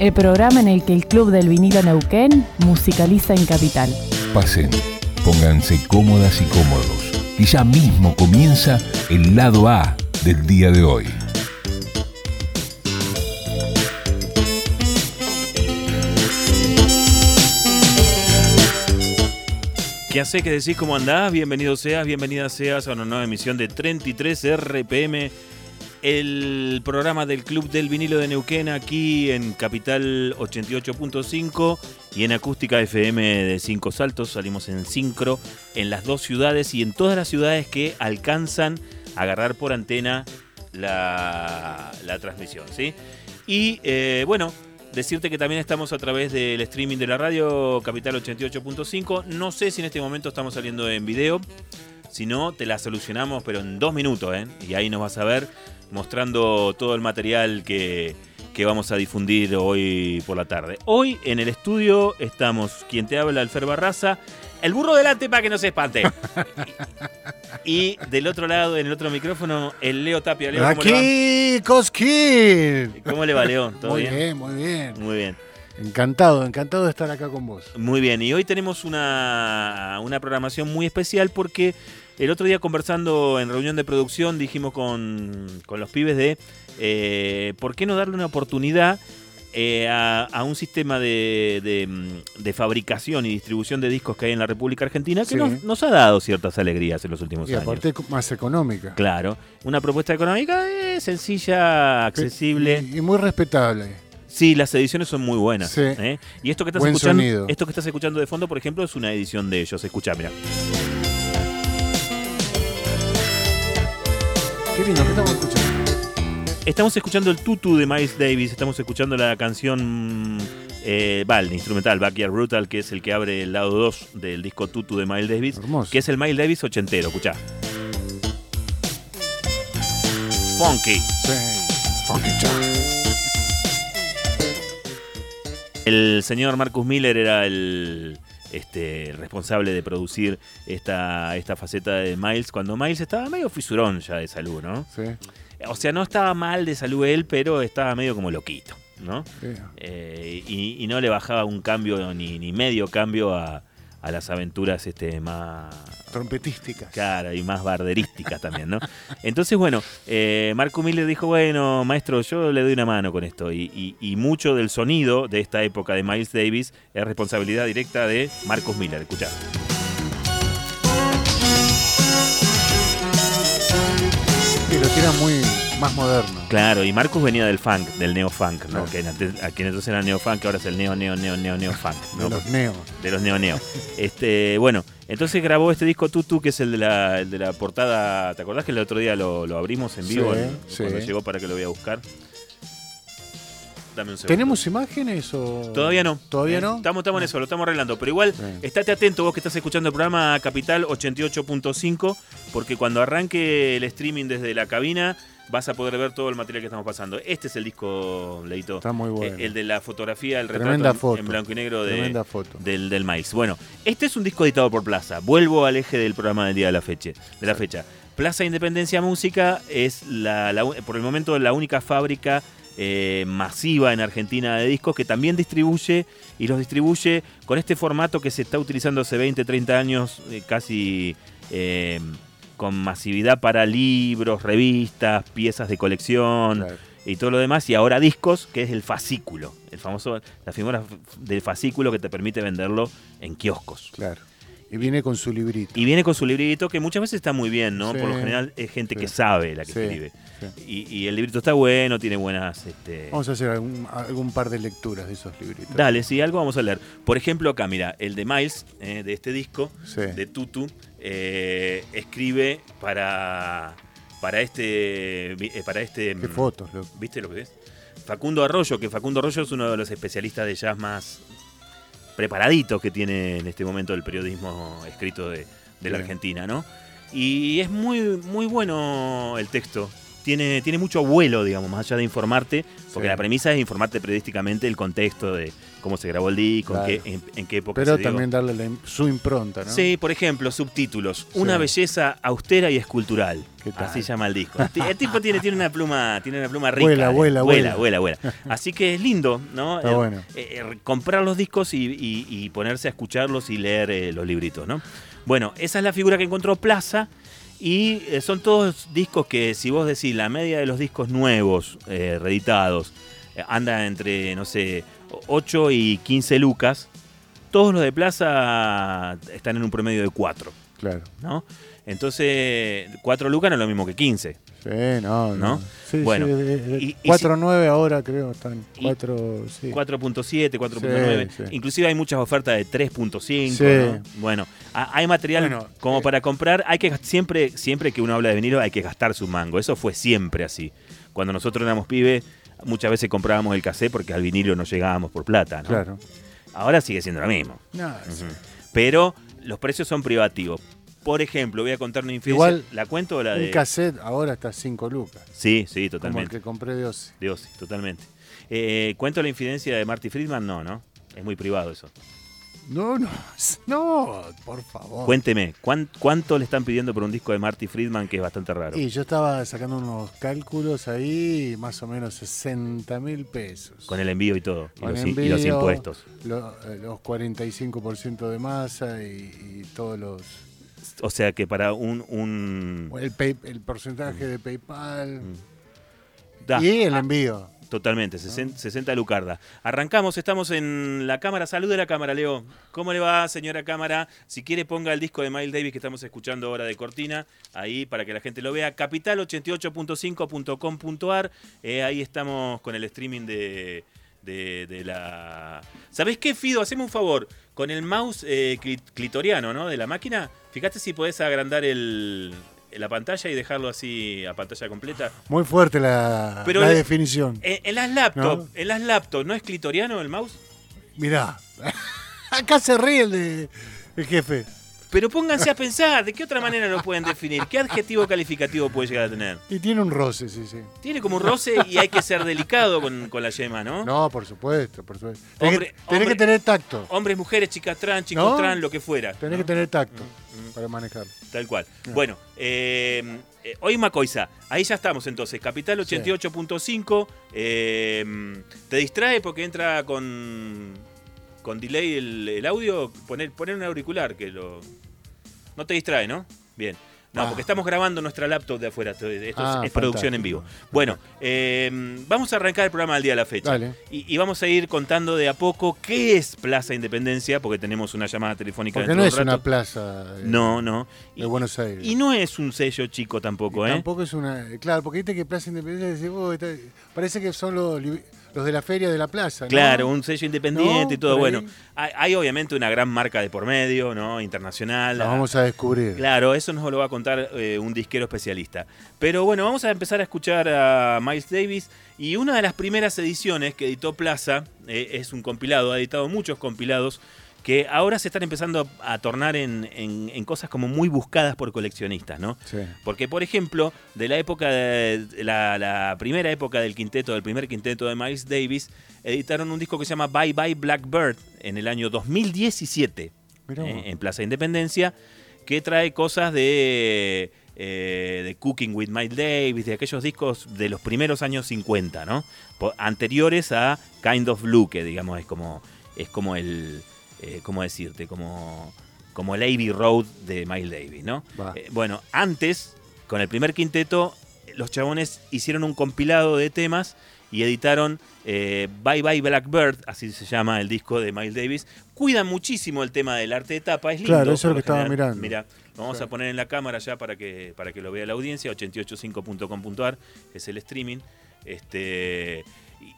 El programa en el que el Club del Vinilo Neuquén musicaliza en Capital. Pasen, pónganse cómodas y cómodos, y ya mismo comienza el lado A del día de hoy. ¿Qué hace? ¿Qué decís? ¿Cómo andás? Bienvenido seas, bienvenida seas a una nueva emisión de 33 RPM, el programa del Club del Vinilo de Neuquén aquí en Capital 88.5 y en Acústica FM de Cinco Saltos. Salimos en sincro en las dos ciudades y en todas las ciudades que alcanzan a agarrar por antena la, la transmisión, ¿sí? Y eh, bueno, Decirte que también estamos a través del streaming de la radio Capital 88.5. No sé si en este momento estamos saliendo en video. Si no, te la solucionamos, pero en dos minutos, ¿eh? Y ahí nos vas a ver mostrando todo el material que, que vamos a difundir hoy por la tarde. Hoy en el estudio estamos quien te habla, Alfer Barraza. El burro delante para que no se espante. y del otro lado, en el otro micrófono, el Leo Tapia. Leo, ¿cómo le va? Aquí, Cosquín. ¿Cómo le va, Leo? ¿Todo Muy bien? bien, muy bien. Muy bien. Encantado, encantado de estar acá con vos. Muy bien, y hoy tenemos una, una programación muy especial porque el otro día conversando en reunión de producción dijimos con, con los pibes de eh, por qué no darle una oportunidad eh, a, a un sistema de, de, mm, de fabricación y distribución de discos que hay en la República Argentina que Sí. nos, nos ha dado ciertas alegrías en los últimos Y años. aparte más económica. Claro, una propuesta económica eh, sencilla, accesible. Y, y muy respetable. Sí, las ediciones son muy buenas. Sí. ¿eh? Y esto que estás Buen escuchando, sonido. esto que estás escuchando de fondo, por ejemplo, es una edición de ellos. Escucha, mira. Qué lindo, ¿qué estamos escuchando? Estamos escuchando el tutu de Miles Davis, estamos escuchando la canción eh, va, el instrumental Backyard Brutal, que es el que abre el lado 2 del disco tutu de Miles Davis, Hermoso. que es el Miles Davis ochentero, escucha. Funky. Sí. Funky. El señor Marcus Miller era el este, responsable de producir esta, esta faceta de Miles cuando Miles estaba medio fisurón ya de salud, ¿no? Sí, O sea, no estaba mal de salud él, pero estaba medio como loquito, ¿no? sí. Eh, y, y no le bajaba un cambio ni, ni medio cambio a, a las aventuras este, más Trompetísticas. caras y más barderísticas también, ¿no? Entonces, bueno, eh, Marco Miller dijo, bueno, maestro, yo le doy una mano con esto. Y, y- y mucho del sonido de esta época de Miles Davis es responsabilidad directa de Marcus Miller. Escuchá. Y lo tira muy más moderno. Claro, y Marcus venía del funk, del neo-funk, ¿no? Claro. Que, que entonces era neo-funk, ahora es el neo, neo, neo, neo, neo-funk, ¿no? De los neos. de los Neo Neo. Este, bueno, entonces grabó este disco Tutu, que es el de la, el de la portada. ¿Te acordás que el otro día lo, lo abrimos en vivo? Sí, sí. Cuando llegó para que lo voy a buscar. Dame un segundo. ¿Tenemos imágenes o...? Todavía no. ¿Todavía Eh, no? Estamos, estamos en eso, lo estamos arreglando. Pero igual, estate atento vos que estás escuchando el programa Capital 88.5, porque cuando arranque el streaming desde la cabina, vas a poder ver todo el material que estamos pasando. Este es el disco, Leito. Está muy bueno. Eh, El de la fotografía, el retrato en- foto. en blanco y negro de, foto. del, del maíz. Bueno, este es un disco editado por Plaza. Vuelvo al eje del programa del día de la fecha. De la fecha. Plaza Independencia Música es la, por el momento la única fábrica eh, masiva en Argentina de discos que también distribuye y los distribuye con este formato que se está utilizando hace 20, 30 años eh, casi eh, con masividad para libros, revistas, piezas de colección Claro. y todo lo demás, y ahora discos, que es el fascículo, el famoso, la figura del fascículo que te permite venderlo en kioscos. Claro. Y viene con su librito. Y viene con su librito, que muchas veces está muy bien, ¿no? Sí, Por lo general es gente sí. que sabe la que Sí, escribe. Y, y el librito está bueno, tiene buenas... Este... Vamos a hacer algún, algún par de lecturas de esos libritos. Dale, sí, algo vamos a leer. Por ejemplo, acá, mira, el de Miles, eh, de este disco, de Tutu, eh, escribe para, para este... eh, Para este Qué mm, fotos. ¿Viste lo que es? Facundo Arroyo, que Facundo Arroyo es uno de los especialistas de jazz más preparaditos que tiene en este momento el periodismo escrito de, de la. Argentina, ¿no? Y es muy, muy bueno el texto. Tiene, tiene mucho vuelo, digamos, más allá de informarte, porque Sí. la premisa es informarte periodísticamente el contexto de cómo se grabó el disco, en, qué, en, en qué época Pero se dio. también darle la su impronta, ¿no? Sí, por ejemplo, subtítulos. Una belleza austera y escultural. Así llama el disco. El ti- El tipo tiene, tiene una pluma, tiene una pluma rica. Vuela, eh. vuela, vuela, vuela. vuela. Así que es lindo, ¿no? Está Eh, bueno. eh, eh, comprar los discos y, y- y ponerse a escucharlos y leer eh, los libritos, ¿no? Bueno, esa es la figura que encontró Plaza. Y eh, son todos discos que, si vos decís, la media de los discos nuevos, eh, reeditados, eh, anda entre, no sé, 8 y 15 lucas. Todos los de Plaza están en un promedio de 4, Claro. ¿no? Entonces, 4 lucas no es lo mismo que 15. Sí, no, ¿No? no. Sí, Bueno, sí, de- de- y- y 4.9 ahora creo, están Y- 4, sí. 4.7, 4.9. Sí, sí. Inclusive hay muchas ofertas de 3.5. Sí. ¿no? Bueno, ha- hay material Bueno, como eh, para comprar. Hay que siempre, siempre que uno habla de vinilo hay que gastar su mango. Eso fue siempre así. Cuando nosotros éramos pibes, muchas veces comprábamos el cassette porque al vinilo no llegábamos por plata. ¿no? Claro. Ahora sigue siendo lo mismo. No, sí. Ujú. Pero los precios son privativos. Por ejemplo, voy a contar una infidencia. Igual, ¿La cuento o la Un de.? cassette ahora está 5 lucas. Sí, sí, Como el totalmente. que compré de Ozzy. De Ozzy, totalmente. Eh, ¿Cuento la infidencia de Marty Friedman? No, ¿no? Es muy privado eso. No, no, no, por favor. Cuénteme, ¿cuán- ¿cuánto le están pidiendo por un disco de Marty Friedman que es bastante raro? Y yo estaba sacando unos cálculos ahí, más o menos 60 mil pesos. Con el envío y todo. Y los, i- y los envío, impuestos. lo- eh, los 45% de masa y, y todos los... O sea que para un... un- El, pay- el porcentaje de PayPal. Da, Y el ah, envío. Totalmente, 60, 60 Lucarda. Arrancamos, estamos en la cámara. Salude a la cámara, Leo. ¿Cómo le va, señora cámara? Si quiere, ponga el disco de Miles Davis que estamos escuchando ahora de Cortina, ahí para que la gente lo vea. Capital88.5.com.ar. Eh, ahí estamos con el streaming de, de, de la. ¿Sabés qué, Fido? Haceme un favor. Con el mouse eh, cli- clitoriano, ¿no? De la máquina, fíjate si podés agrandar el, la pantalla y dejarlo así a pantalla completa. Muy fuerte la, Pero la definición. En, en las laptops, ¿No? en las laptops, ¿no es clitoriano el mouse? Mirá. Acá se ríe el, de, el jefe. Pero pónganse a pensar, ¿de qué otra manera lo pueden definir? ¿Qué adjetivo calificativo puede llegar a tener? Y tiene un roce, sí, sí. Tiene como un roce y hay que ser delicado con, con la yema, ¿no? No, por supuesto, por supuesto. Tenés, Hombre- que, tenés hombre- que tener tacto. Hombres, mujeres, chicas trans, chicos ¿No? trans, lo que fuera. Tenés ¿no? que tener tacto Mm, mm. para manejarlo. Tal cual. Bueno, eh, eh, hoy Macoiza, ahí ya estamos entonces. Capital 88.5. eh, ¿Te distrae porque entra con, con delay el, el audio? Poner, poner un auricular que lo. No te distrae, ¿no? Bien. No, Ah. porque estamos grabando nuestra laptop de afuera. Esto, es- Ah, es, producción en vivo. Bueno, eh, vamos a arrancar el programa al día de la fecha. Dale. Y, y vamos a ir contando de a poco qué es Plaza Independencia, porque tenemos una llamada telefónica Porque no de es un una plaza de, No, no. de Buenos Aires. Y no es un sello chico tampoco, Y ¿eh? Tampoco es una. Claro, porque viste que Plaza Independencia "Oh, está- parece que son los, los de la feria de la plaza. ¿no? Claro, un sello independiente No, y todo. Bueno, hay, hay obviamente una gran marca de por medio, ¿no? Internacional. La vamos a descubrir. Claro, eso nos lo va a contar eh, un disquero especialista. Pero bueno, vamos a empezar a escuchar a Miles Davis. Y una de las primeras ediciones que editó Plaza eh, es un compilado, ha editado muchos compilados que ahora se están empezando a, tornar en, en- en cosas como muy buscadas por coleccionistas, ¿no? Sí. Porque, por ejemplo, de la época de la, la primera época del quinteto, del primer quinteto de Miles Davis, editaron un disco que se llama Bye Bye Blackbird en el año 2017 Mirá vos. eh, en Plaza Independencia, que trae cosas de, eh, de Cooking with Miles Davis, de aquellos discos de los primeros años 50, ¿no? Anteriores a Kind of Blue, que digamos es como, es como el, eh, ¿cómo decirte? Como, como el Abbey Road de Miles Davis, ¿no? Eh, bueno, antes, con el primer quinteto, los chabones hicieron un compilado de temas y editaron eh, Bye Bye Blackbird, así se llama el disco de Miles Davis. Cuidan muchísimo el tema del arte de tapa, es lindo. Claro, eso es lo que estaba general. mirando. Mira, lo vamos a poner en la cámara ya para que, para que lo vea la audiencia, 885.com.ar, es el streaming. Este,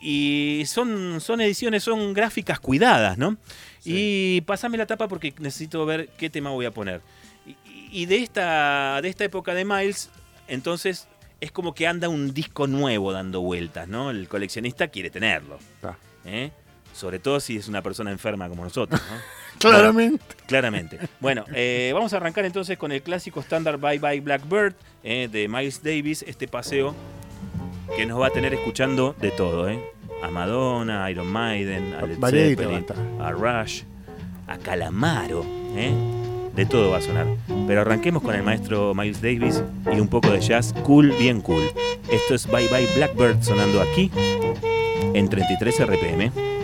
y son, son ediciones, son gráficas cuidadas, ¿no? Y pásame la tapa porque necesito ver qué tema voy a poner. Y, y de, esta, de esta época de Miles, entonces es como que anda un disco nuevo dando vueltas, ¿no? El coleccionista quiere tenerlo. Ah. ¿eh? Sobre todo si es una persona enferma como nosotros, ¿no? Claramente. Claramente. Bueno, eh, vamos a arrancar entonces con el clásico estándar Bye Bye Blackbird eh, de Miles Davis, este paseo que nos va a tener escuchando de todo, ¿eh? A Madonna, a Iron Maiden, a Led Zeppelin, a Rush, a Calamaro, ¿eh? De todo va a sonar. Pero arranquemos con el maestro Miles Davis y un poco de jazz cool, bien cool. Esto es Bye Bye Blackbird sonando aquí en 33 RPM.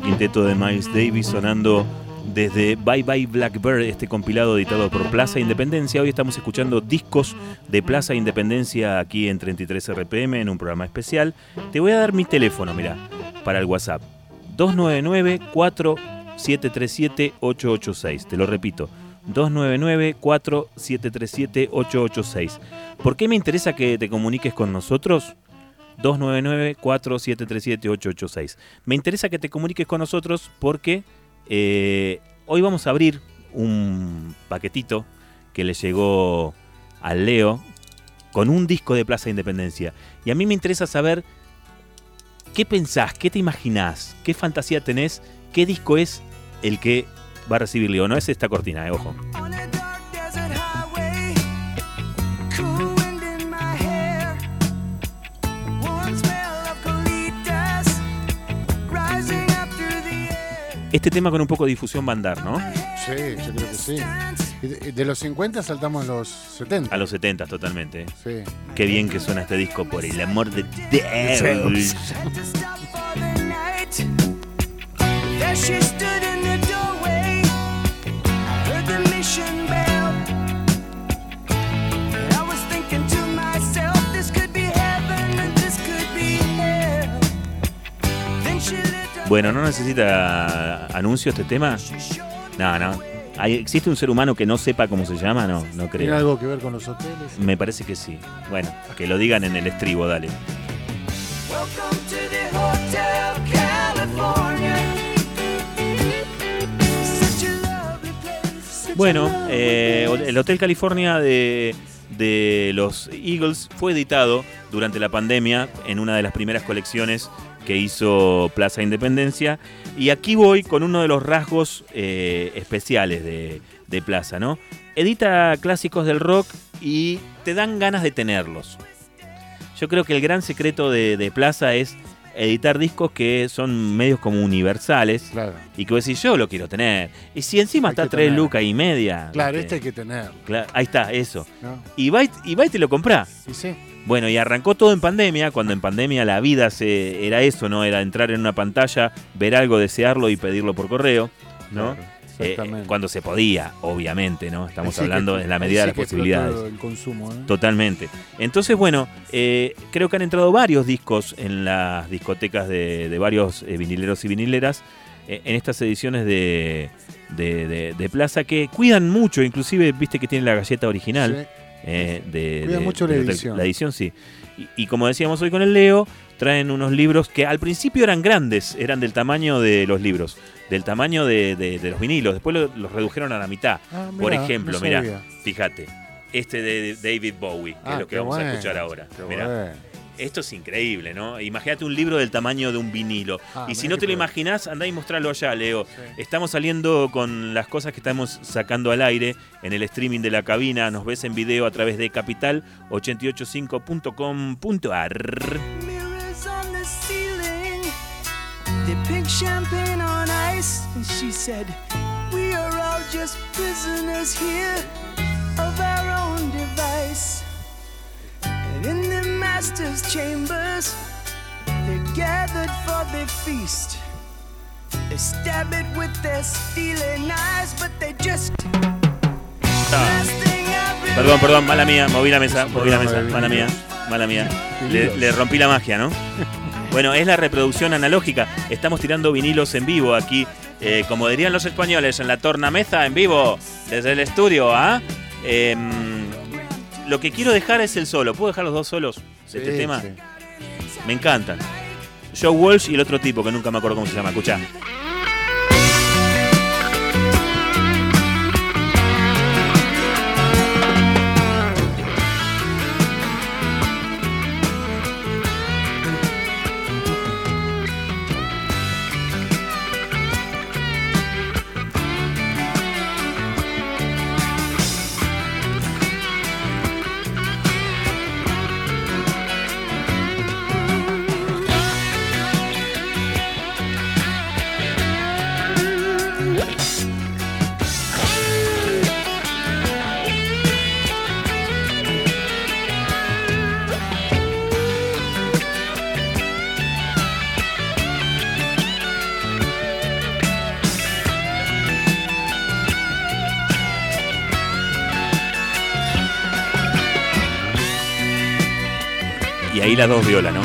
Quinteto de Miles Davis sonando desde Bye Bye Blackbird, este compilado editado por Plaza Independencia. Hoy estamos escuchando discos de Plaza Independencia aquí en 33 RPM en un programa especial. Te voy a dar mi teléfono, mira, para el WhatsApp. 299-4737-886. Te lo repito. 299-4737-886. ¿Por qué me interesa que te comuniques con nosotros? 299-4737-886. Me interesa que te comuniques con nosotros porque eh, hoy vamos a abrir un paquetito que le llegó al Leo con un disco de Plaza Independencia. Y a mí me interesa saber qué pensás, qué te imaginás, qué fantasía tenés, qué disco es el que va a recibir Leo. No es esta cortina, eh, ojo. Este tema con un poco de difusión va a andar, ¿no? Sí, yo creo que sí. De, los 50 saltamos a los 70. A los 70 totalmente. Sí. Qué bien que suena este disco, por el amor de. Dios. She stood in the doorway. I heard the mission Bueno, ¿no necesita anuncio este tema? No, no. ¿Hay- ¿Existe un ser humano que no sepa cómo se llama? No, no ¿Tiene creo. algo que ver con los hoteles? Me parece que sí. Bueno, que lo digan en el estribo, dale. Welcome to the Hotel California. Bueno, eh, el Hotel California de, de los Eagles fue editado durante la pandemia en una de las primeras colecciones que hizo Plaza Independencia. Y aquí voy con uno de los rasgos eh, especiales de, de Plaza, ¿no? Edita clásicos del rock y te dan ganas de tenerlos. Yo creo que el gran secreto de, de Plaza es editar discos que son medios como universales Claro, y que vos decís, yo lo quiero tener. Y si encima Hay está tres tener. lucas y media. claro, este hay que tenerlo. Cla- ahí está, eso. ¿no? Y va y, va y te lo comprás. Sí, Bueno, y arrancó todo en pandemia, cuando en pandemia la vida se, era eso, ¿no? Era entrar en una pantalla, ver algo, desearlo y pedirlo por correo, ¿no? claro, Eh, exactamente. cuando se podía, obviamente, ¿no? Estamos que- hablando en la medida de las posibilidades. El consumo, ¿eh? Totalmente. Entonces, bueno, eh, creo que han entrado varios discos en las discotecas de, de varios eh, vinileros y vinileras eh, en estas ediciones de, de- de- de Plaza que cuidan mucho, inclusive, viste que tiene la galleta original. Sí. Eh, de, Cuidan de- mucho la edición. La edición, sí. Y, y como decíamos hoy con el Leo, traen unos libros que al principio eran grandes, eran del tamaño de los libros, del tamaño de, de- los vinilos. Después lo- los redujeron a la mitad. Ah, Por ejemplo, no sabía. fíjate, este de David Bowie, que Ah, es lo que vamos a escuchar ahora. Mirá, bueno. Esto es increíble, ¿no? Imagínate un libro del tamaño de un vinilo. Ah, y si no te lo imaginás, andá y mostralo allá, Leo. Sí. Estamos saliendo con las cosas que estamos sacando al aire en el streaming de la cabina. Nos ves en video a través de capital885.com.ar. Mirrors on the ceiling, they pink champagne on ice, and she said, We are all just prisoners here of our own device. And in the master's chambers, they're gathered for the feast. They stab it with their steely knives, but they just. I Perdón, perdón, mala mía, moví la mesa, moví la mesa, mala mía, mala mía. Le, le rompí la magia, ¿no? Bueno, es la reproducción analógica. Estamos tirando vinilos en vivo aquí, eh, como dirían los españoles, en la tornamesa en vivo, desde el estudio, ¿ah? Em, lo que quiero dejar es el solo. ¿Puedo dejar los dos solos de este tema? sí. Me encantan. Joe Walsh y el otro tipo que nunca me acuerdo cómo se llama. Escuchá. Las dos violas, ¿no?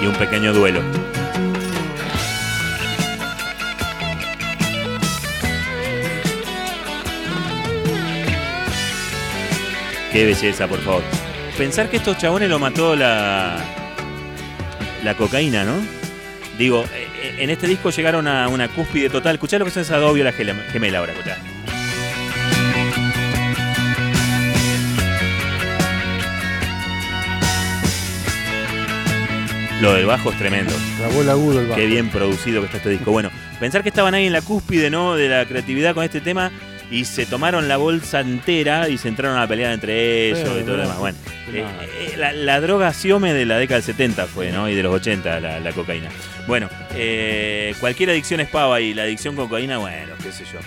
Y un pequeño duelo. Qué belleza, por favor. Pensar que estos chabones lo mató la, la cocaína, ¿no? Digo, eh, eh, en este disco llegaron a una cúspide total. Escuchá lo que son esas dos violas gele- gemela ahora, escuchá. Lo del bajo es tremendo. Grabó el agudo el bajo. Qué bien producido que está este disco. Bueno, pensar que estaban ahí en la cúspide, ¿no? De la creatividad con este tema y se tomaron la bolsa entera y se entraron a pelear entre ellos Sí, y todo lo demás. Bueno, eh, eh, la, la droga siome de la década del 70 fue, ¿no? Y de los 80, la, la cocaína. Bueno, eh, cualquier adicción es pava y la adicción con cocaína, bueno, qué sé yo.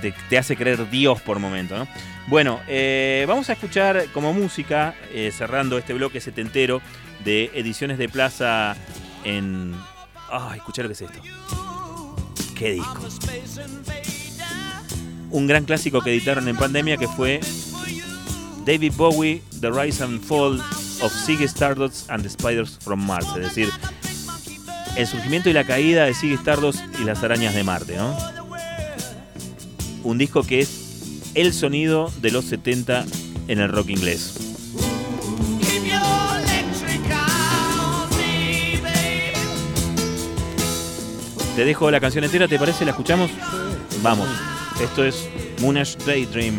Te, te hace creer Dios por momento, ¿no? Bueno, eh, vamos a escuchar como música, eh, cerrando este bloque setentero de ediciones de plaza en. Ay, escuchá lo que es esto. Qué disco. Un gran clásico que editaron en pandemia que fue David Bowie, The Rise and Fall of Ziggy Stardust and the Spiders from Mars. Es decir, el surgimiento y la caída de Ziggy Stardust y las arañas de Marte, ¿no? Un disco que es el sonido de los 70 en el rock inglés. Te dejo la canción entera, ¿te parece? ¿La escuchamos? Vamos. Esto es Moonish Daydream.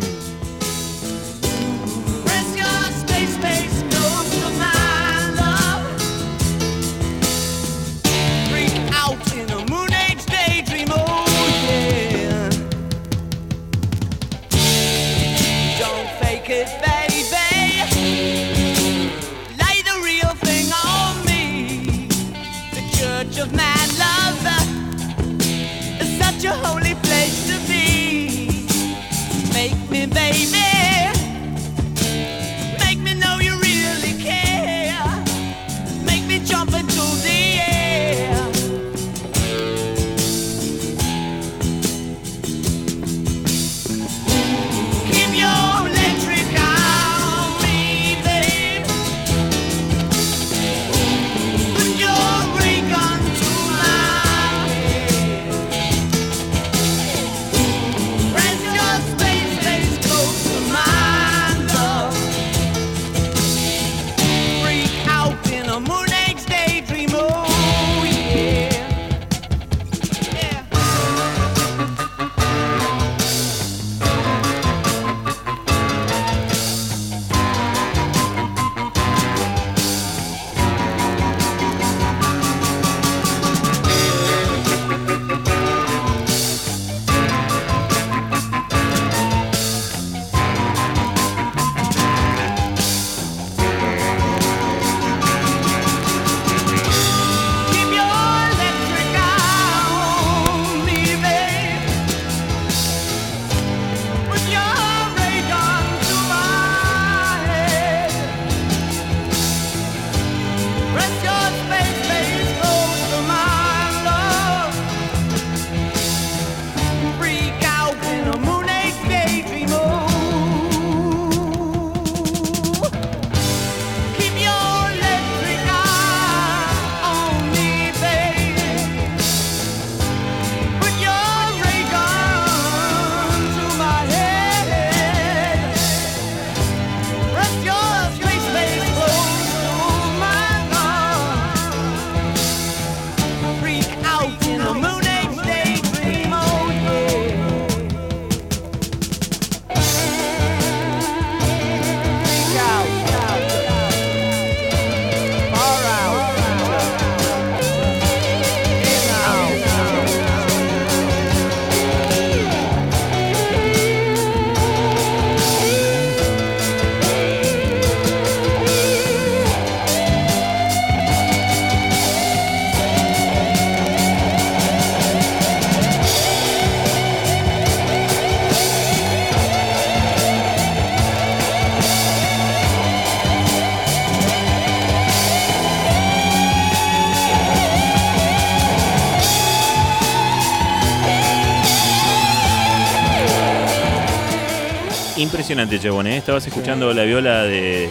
Impresionante, Chabón, ¿eh? Estabas escuchando la viola de,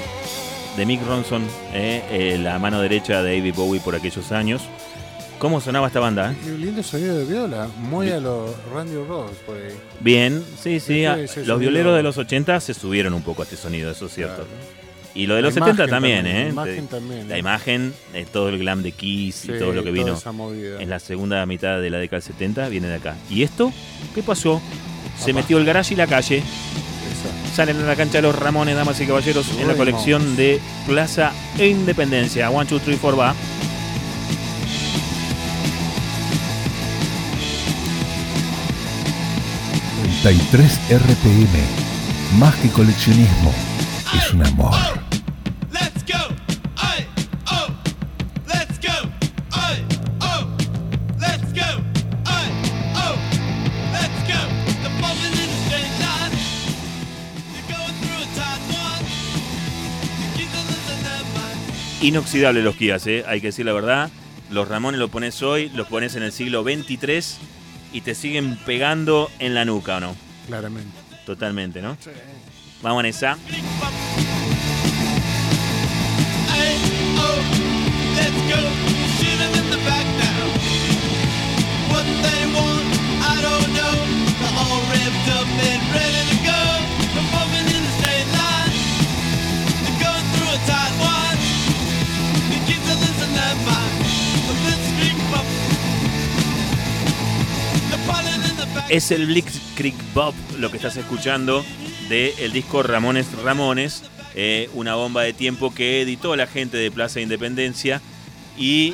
de Mick Ronson, ¿eh? Eh, la mano derecha de David Bowie por aquellos años. ¿Cómo sonaba esta banda? eh? Lindo sonido de viola, muy a los Randy Rhodes por ahí. Bien, sí, sí. Ah, los violeros de los 80 se subieron un poco a este sonido, eso es cierto. Claro. Y lo de La los 70 imagen también, también, ¿eh? la imagen también, La imagen, eh, todo el glam de Kiss Sí, y todo lo que vino en la segunda mitad de la década del 70 viene de acá. ¿Y esto? ¿Qué pasó? Se metió el garage y la calle. Salen a la cancha los Ramones, damas y caballeros, en la colección de Plaza e Independencia. One, two, three, four, va. y 33 RPM. Más que coleccionismo, es un amor. Inoxidable los Kias, ¿eh? hay que decir la verdad. Los Ramones lo pones hoy, los pones en el siglo 23 y te siguen pegando en la nuca, ¿o no? Claramente. Totalmente, ¿no? Vamos en esa. Ay, oh. Let's go. Es el Blitzkrieg Bob lo que estás escuchando del disco Ramones Ramones, eh, una bomba de tiempo que editó la gente de Plaza Independencia. Y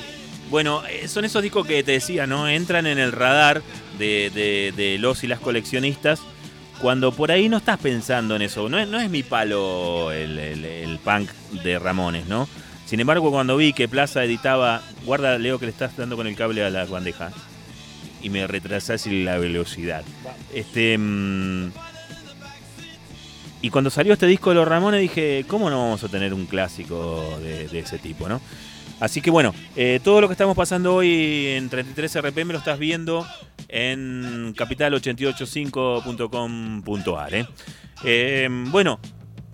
bueno, eh, son esos discos que te decía, ¿no? Entran en el radar de, de- de los y las coleccionistas cuando por ahí no estás pensando en eso. No es, no es mi palo el, el- el punk de Ramones, ¿no? Sin embargo, cuando vi que Plaza editaba. Guarda, Leo, que le estás dando con el cable a la bandeja. Y me retrasás la velocidad. Este. mm, y cuando salió este disco de los Ramones dije, ¿cómo no vamos a tener un clásico de, ese tipo, no? Así que bueno, eh, todo lo que estamos pasando hoy en 33 RPM lo estás viendo en capital885.com.ar. ¿eh? Eh, bueno,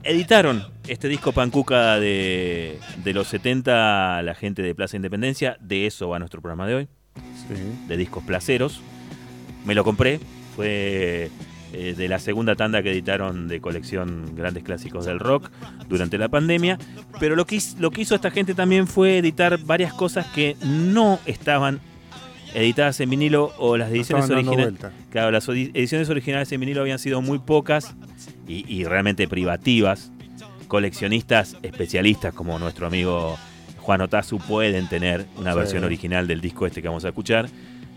editaron este disco Pancuca de, de los 70, la gente de Plaza Independencia. De eso va nuestro programa de hoy, Sí. de discos placeros. Me lo compré, fue eh, de la segunda tanda que editaron de colección Grandes Clásicos del Rock durante la pandemia. Pero lo que, lo que hizo esta gente también fue editar varias cosas que no estaban editadas en vinilo o las ediciones originales. Claro, las ediciones originales en vinilo habían sido muy pocas y, y realmente privativas. Coleccionistas especialistas como nuestro amigo Juan Otazu pueden tener una Sí. versión original del disco este que vamos a escuchar.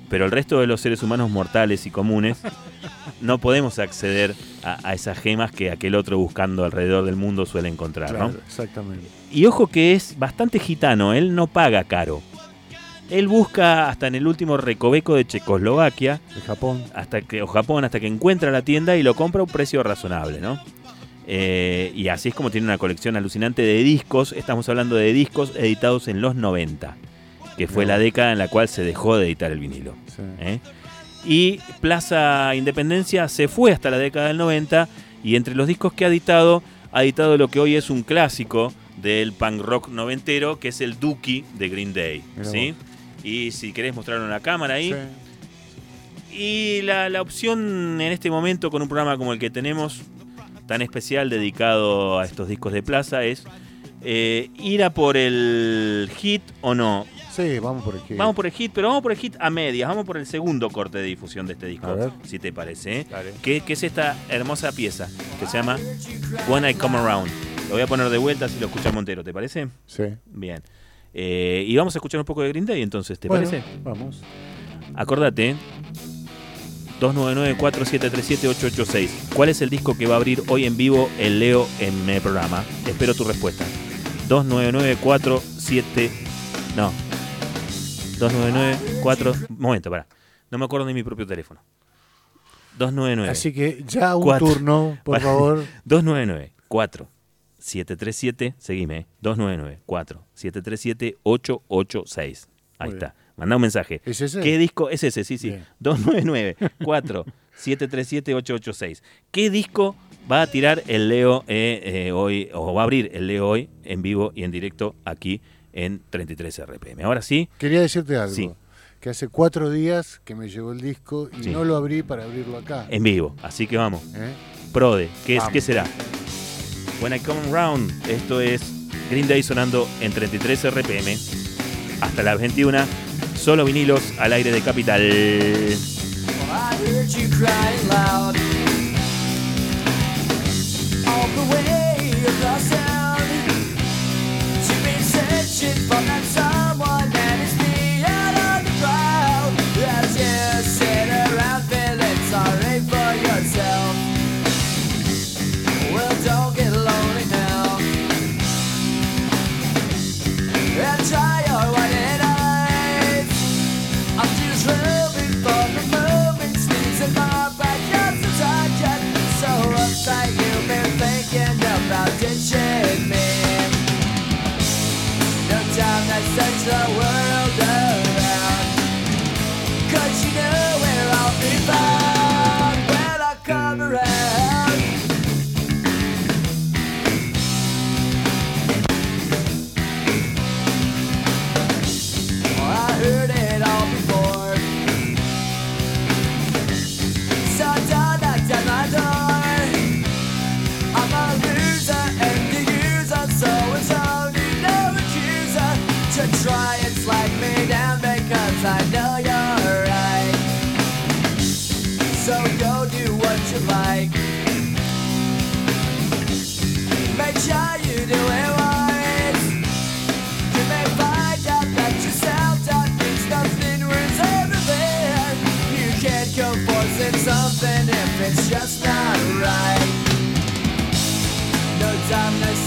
Pero el resto de los seres humanos mortales y comunes no podemos acceder a, a esas gemas que aquel otro buscando alrededor del mundo suele encontrar, ¿no? Exactamente. Y ojo que es bastante gitano, él no paga caro. Él busca hasta en el último recoveco de Checoslovaquia De Japón. hasta que, o Japón hasta que encuentra la tienda y lo compra a un precio razonable, ¿no? Eh, y así es como tiene una colección alucinante de discos. Estamos hablando de discos editados en los 90, que fue la década en la cual se dejó de editar el vinilo. Sí. ¿eh? Y Plaza Independencia se fue hasta la década del 90 y entre los discos que ha editado, ha editado lo que hoy es un clásico del punk rock noventero, que es el Dookie de Green Day. ¿sí? Y si querés mostrarlo en la cámara ahí. Sí. Y la, la opción en este momento con un programa como el que tenemos, tan especial dedicado a estos discos de plaza, es eh, ir a por el hit o no. Sí, vamos por aquí. Vamos por el hit, pero vamos por el hit a medias, vamos por el segundo corte de difusión de este disco, si te parece. ¿eh? Que, que es esta hermosa pieza que se llama When I Come Around. Lo voy a poner de vuelta si lo escucha Montero, ¿te parece? Sí. Bien. Eh, y vamos a escuchar un poco de Green Day entonces, ¿te Bueno, parece? Vamos. Acordate, 299-4737-886. ¿Cuál es el disco que va a abrir hoy en vivo el Leo en el programa? Espero tu respuesta. 299-47... No. 299-4... Momento, para. No me acuerdo de mi propio teléfono. 299. Así que ya un turno, por Para. favor. 299-4. 737, seguime, 299-4-737-886. Ahí Muy está. Manda un mensaje. ¿Es ese? ¿Qué disco? Es ese, sí, sí. Bien. 299-4-737-886. ¿Qué disco va a tirar el Leo eh, eh, hoy, o va a abrir el Leo hoy en vivo y en directo aquí en 33 RPM? Ahora sí, Quería decirte algo. Sí. Que hace cuatro días que me llegó el disco y Sí. no lo abrí para abrirlo acá. en vivo. Así que vamos. ¿Eh? Prode, ¿qué, es. ¿qué será? When I Come Round, esto es Green Day sonando en 33 RPM hasta las 21, solo vinilos al aire de Capital.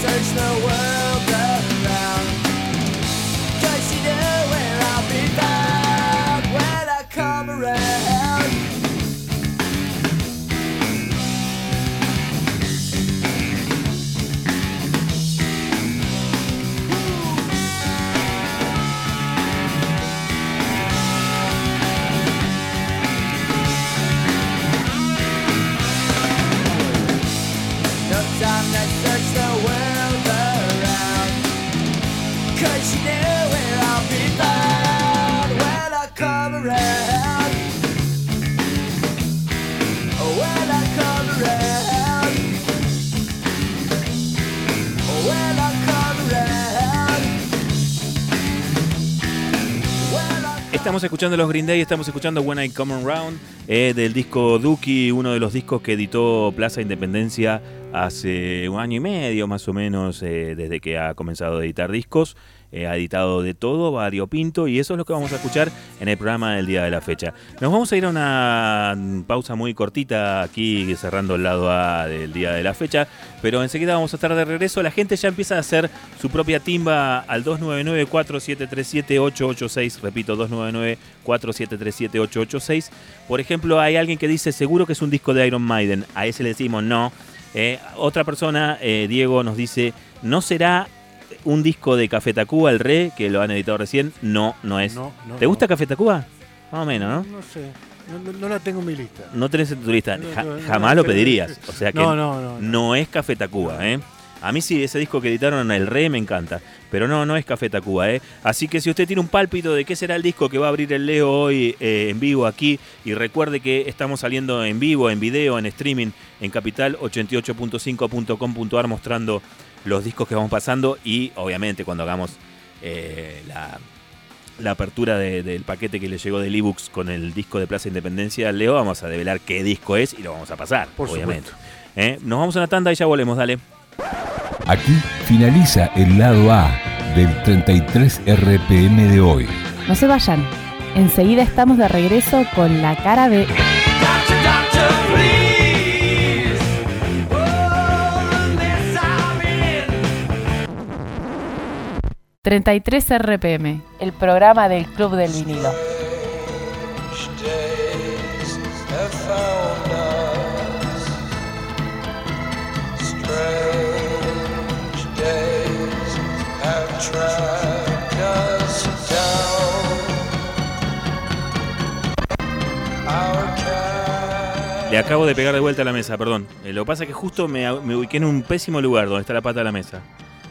Time to search Estamos escuchando los Green Day, estamos escuchando When I Come Around eh, del disco Dookie, uno de los discos que editó Plaza Independencia hace un año y medio más o menos eh, desde que ha comenzado a editar discos. Eh, ha editado de todo, variopinto, y eso es lo que vamos a escuchar en el programa del día de la fecha. Nos vamos a ir a una pausa muy cortita aquí, cerrando el lado A del día de la fecha, pero enseguida vamos a estar de regreso. La gente ya empieza a hacer su propia timba al 299-4737-886, repito, 299-4737-886. Por ejemplo, hay alguien que dice, seguro que es un disco de Iron Maiden, a ese le decimos no. Eh, otra persona, eh, Diego, nos dice, ¿no será un disco de Café Tacuba, el Re, que lo han editado recién? No, no es. No, no, ¿Te gusta Café Tacuba? Más o menos, ¿no? No sé, no, la tengo en mi lista. No tenés en tu lista. Ja- jamás lo pedirías. O sea que No, no, no, no. no es Café Tacuba, ¿eh? A mí sí, ese disco que editaron El Re me encanta. Pero no, no es Café Tacuba, ¿eh? Así que si usted tiene un pálpito de qué será el disco que va a abrir el Leo hoy eh, en vivo aquí, y recuerde que estamos saliendo en vivo, en video, en streaming, en capital88.5.com.ar mostrando los discos que vamos pasando y obviamente cuando hagamos eh, la, la apertura de- del paquete que le llegó del ebooks con el disco de Plaza Independencia, Leo, vamos a develar qué disco es y lo vamos a pasar, Por obviamente. ¿Eh? Nos vamos a una tanda y ya volvemos, dale. Aquí finaliza el lado A del 33 RPM de hoy. No se vayan. Enseguida estamos de regreso con la cara de 33 RPM, el programa del Club del Vinilo. Le acabo de pegar de vuelta a la mesa, perdón. Eh, lo que pasa es que justo me, me ubiqué en un pésimo lugar donde está la pata de la mesa.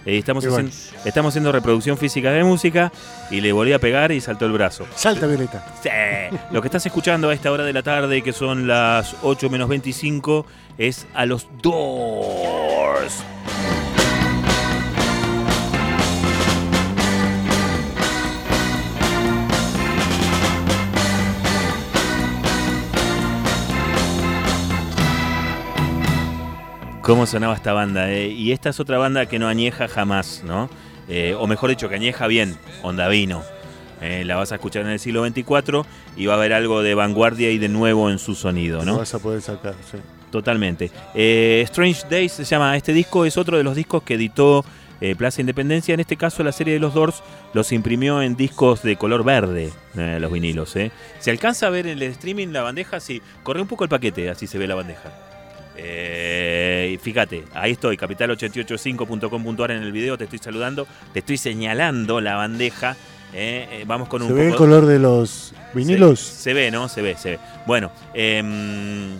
Eh, estamos, bueno. haciendo, estamos haciendo reproducción física de música y le volví a pegar y saltó el brazo. Salta, Violeta. Sí. Lo que estás escuchando a esta hora de la tarde, que son las 8 menos 25, es a los Doors. ¿Cómo sonaba esta banda? eh? Y esta es otra banda que no añeja jamás, ¿no? Eh, o mejor dicho, que añeja bien, onda vino. Eh, la vas a escuchar en el siglo XXIV y va a haber algo de vanguardia y de nuevo en su sonido, Lo ¿no? vas a poder sacar, sí. Totalmente. Eh, Strange Days se llama este disco, es otro de los discos que editó eh, Plaza Independencia. En este caso, la serie de los Doors los imprimió en discos de color verde, eh, los vinilos. ¿eh? ¿Se alcanza a ver en el streaming la bandeja? Sí, corre un poco el paquete, así se ve la bandeja. Eh, fíjate, ahí estoy, capital885.com.ar en el video, te estoy saludando, te estoy señalando la bandeja. eh, eh, vamos con un ¿Se ve el color de los vinilos? se, se ve, ¿no? Se ve, se ve. Bueno, em,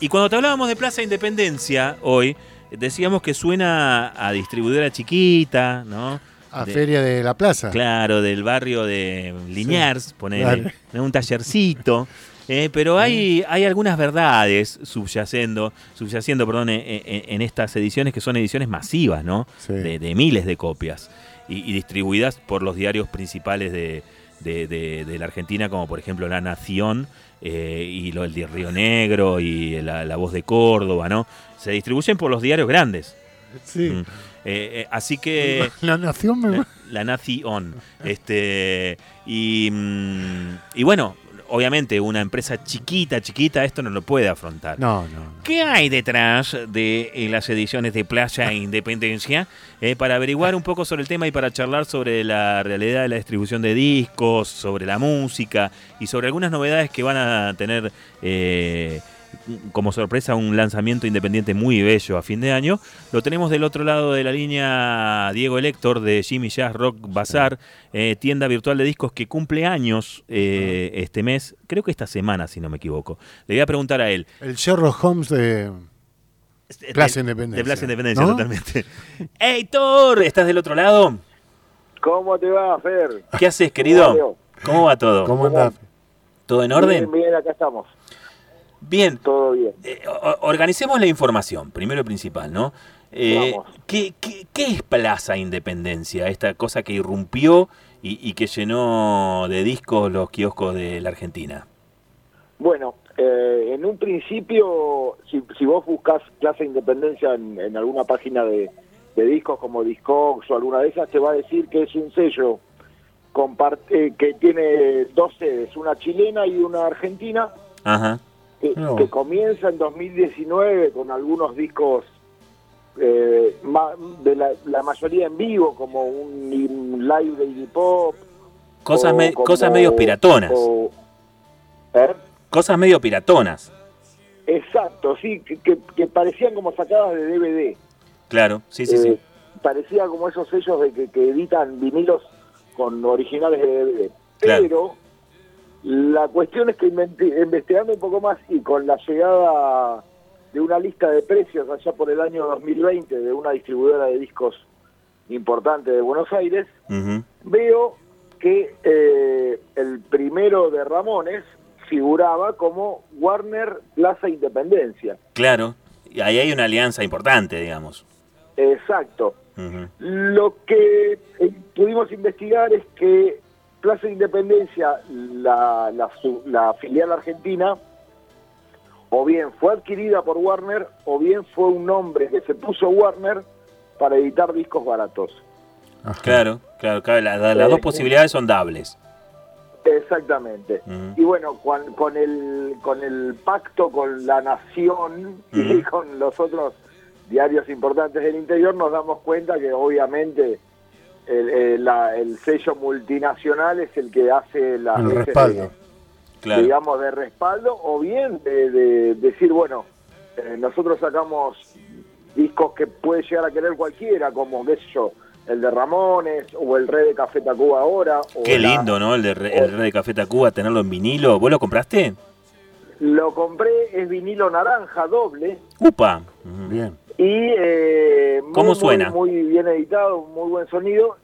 y cuando te hablábamos de Plaza Independencia hoy, decíamos que suena a distribuidora chiquita, ¿no? A De- Feria de la Plaza. Claro, del barrio de Liniers, ponele, claro. ¿no? un tallercito. eh, pero hay, hay algunas verdades subyacendo, subyaciendo perdón, en, en- en estas ediciones que son ediciones masivas, ¿no? Sí. de, de miles de copias y, y distribuidas por los diarios principales de, de- la Argentina, como por ejemplo La Nación eh, y lo, el de Río Negro y la, La Voz de Córdoba, ¿no? Se distribuyen por los diarios grandes. Sí. Mm. Eh, eh, así que La nación me... la Nación. Este, y, mm, y bueno, obviamente una empresa chiquita, chiquita, esto no lo puede afrontar. No, no. no. ¿Qué hay detrás de eh, las ediciones de Plaza Independencia? Eh, para averiguar un poco sobre el tema y para charlar sobre la realidad de la distribución de discos, sobre la música y sobre algunas novedades que van a tener eh, como sorpresa un lanzamiento independiente muy bello a fin de año. Lo tenemos del otro lado de la línea Diego Elector de Jimmy Jazz Rock Bazar, eh, tienda virtual de discos que cumple años eh, este mes, creo que esta semana si no me equivoco. Le voy a preguntar a él. El Sherlock Holmes de. Plaza De- Independencia. De Plaza Independencia, ¿No? totalmente. ¡Hey, Thor! ¿Estás del otro lado? ¿Cómo te va, Fer? ¿Qué haces, ¿Cómo querido? va, ¿Cómo va todo? ¿Cómo anda? ¿Todo en orden? Bien, bien, acá estamos. Bien. Todo bien. Eh, organicemos la información, primero y principal, ¿no? Eh. ¿qué, qué, qué es Plaza Independencia? Esta cosa que irrumpió y, y que llenó de discos los kioscos de la Argentina. Bueno, eh, en un principio, si, si vos buscas Plaza Independencia en, en alguna página de, de discos como Discogs o alguna de esas, te va a decir que es un sello compart- eh, que tiene dos sedes, una chilena y una argentina, Ajá. Que, No. que comienza en 2019 con algunos discos eh, ma- de la, la mayoría en vivo, como un, un live de Iggy Pop. Cosas, me- como- cosas medio piratonas. o- ¿Eh? Cosas medio piratonas. Exacto, sí, que, que- que parecían como sacadas de DVD. Claro, sí, sí, Eh, sí. Parecía como esos sellos de que, que editan vinilos con originales de DVD. Claro. Pero la cuestión es que investigando un poco más y con la llegada de una lista de precios allá por el año 2020 de una distribuidora de discos importante de Buenos Aires, veo que eh, el primero de Ramones figuraba como Warner Plaza Independencia. Claro. Y ahí hay una alianza importante, digamos. Exacto. Lo que eh, pudimos investigar es que Plaza Independencia, la, la, su- la filial argentina, o bien fue adquirida por Warner, o bien fue un nombre que se puso Warner para editar discos baratos. Ajá. Claro, claro, claro. la- la- las Eh, dos posibilidades son dables. Exactamente. Y bueno, con, con el con el pacto con la nación y con los otros diarios importantes del interior, nos damos cuenta que obviamente el, el- la- el sello multinacional es el que hace la El respaldo. de- Claro. digamos, de respaldo, o bien de, de decir, bueno, eh, nosotros sacamos discos que puede llegar a querer cualquiera, como, qué sé yo, el de Ramones, o el Rey de Café Tacuba ahora. o Qué la- lindo, ¿no? El de Re- el Rey de Café Tacuba, tenerlo en vinilo. ¿Vos lo compraste? Lo compré, es vinilo naranja doble, ¡Upa! Bien. Y eh, muy, ¿Cómo muy, suena? Muy, bien editado, muy buen sonido,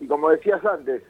y como decías antes,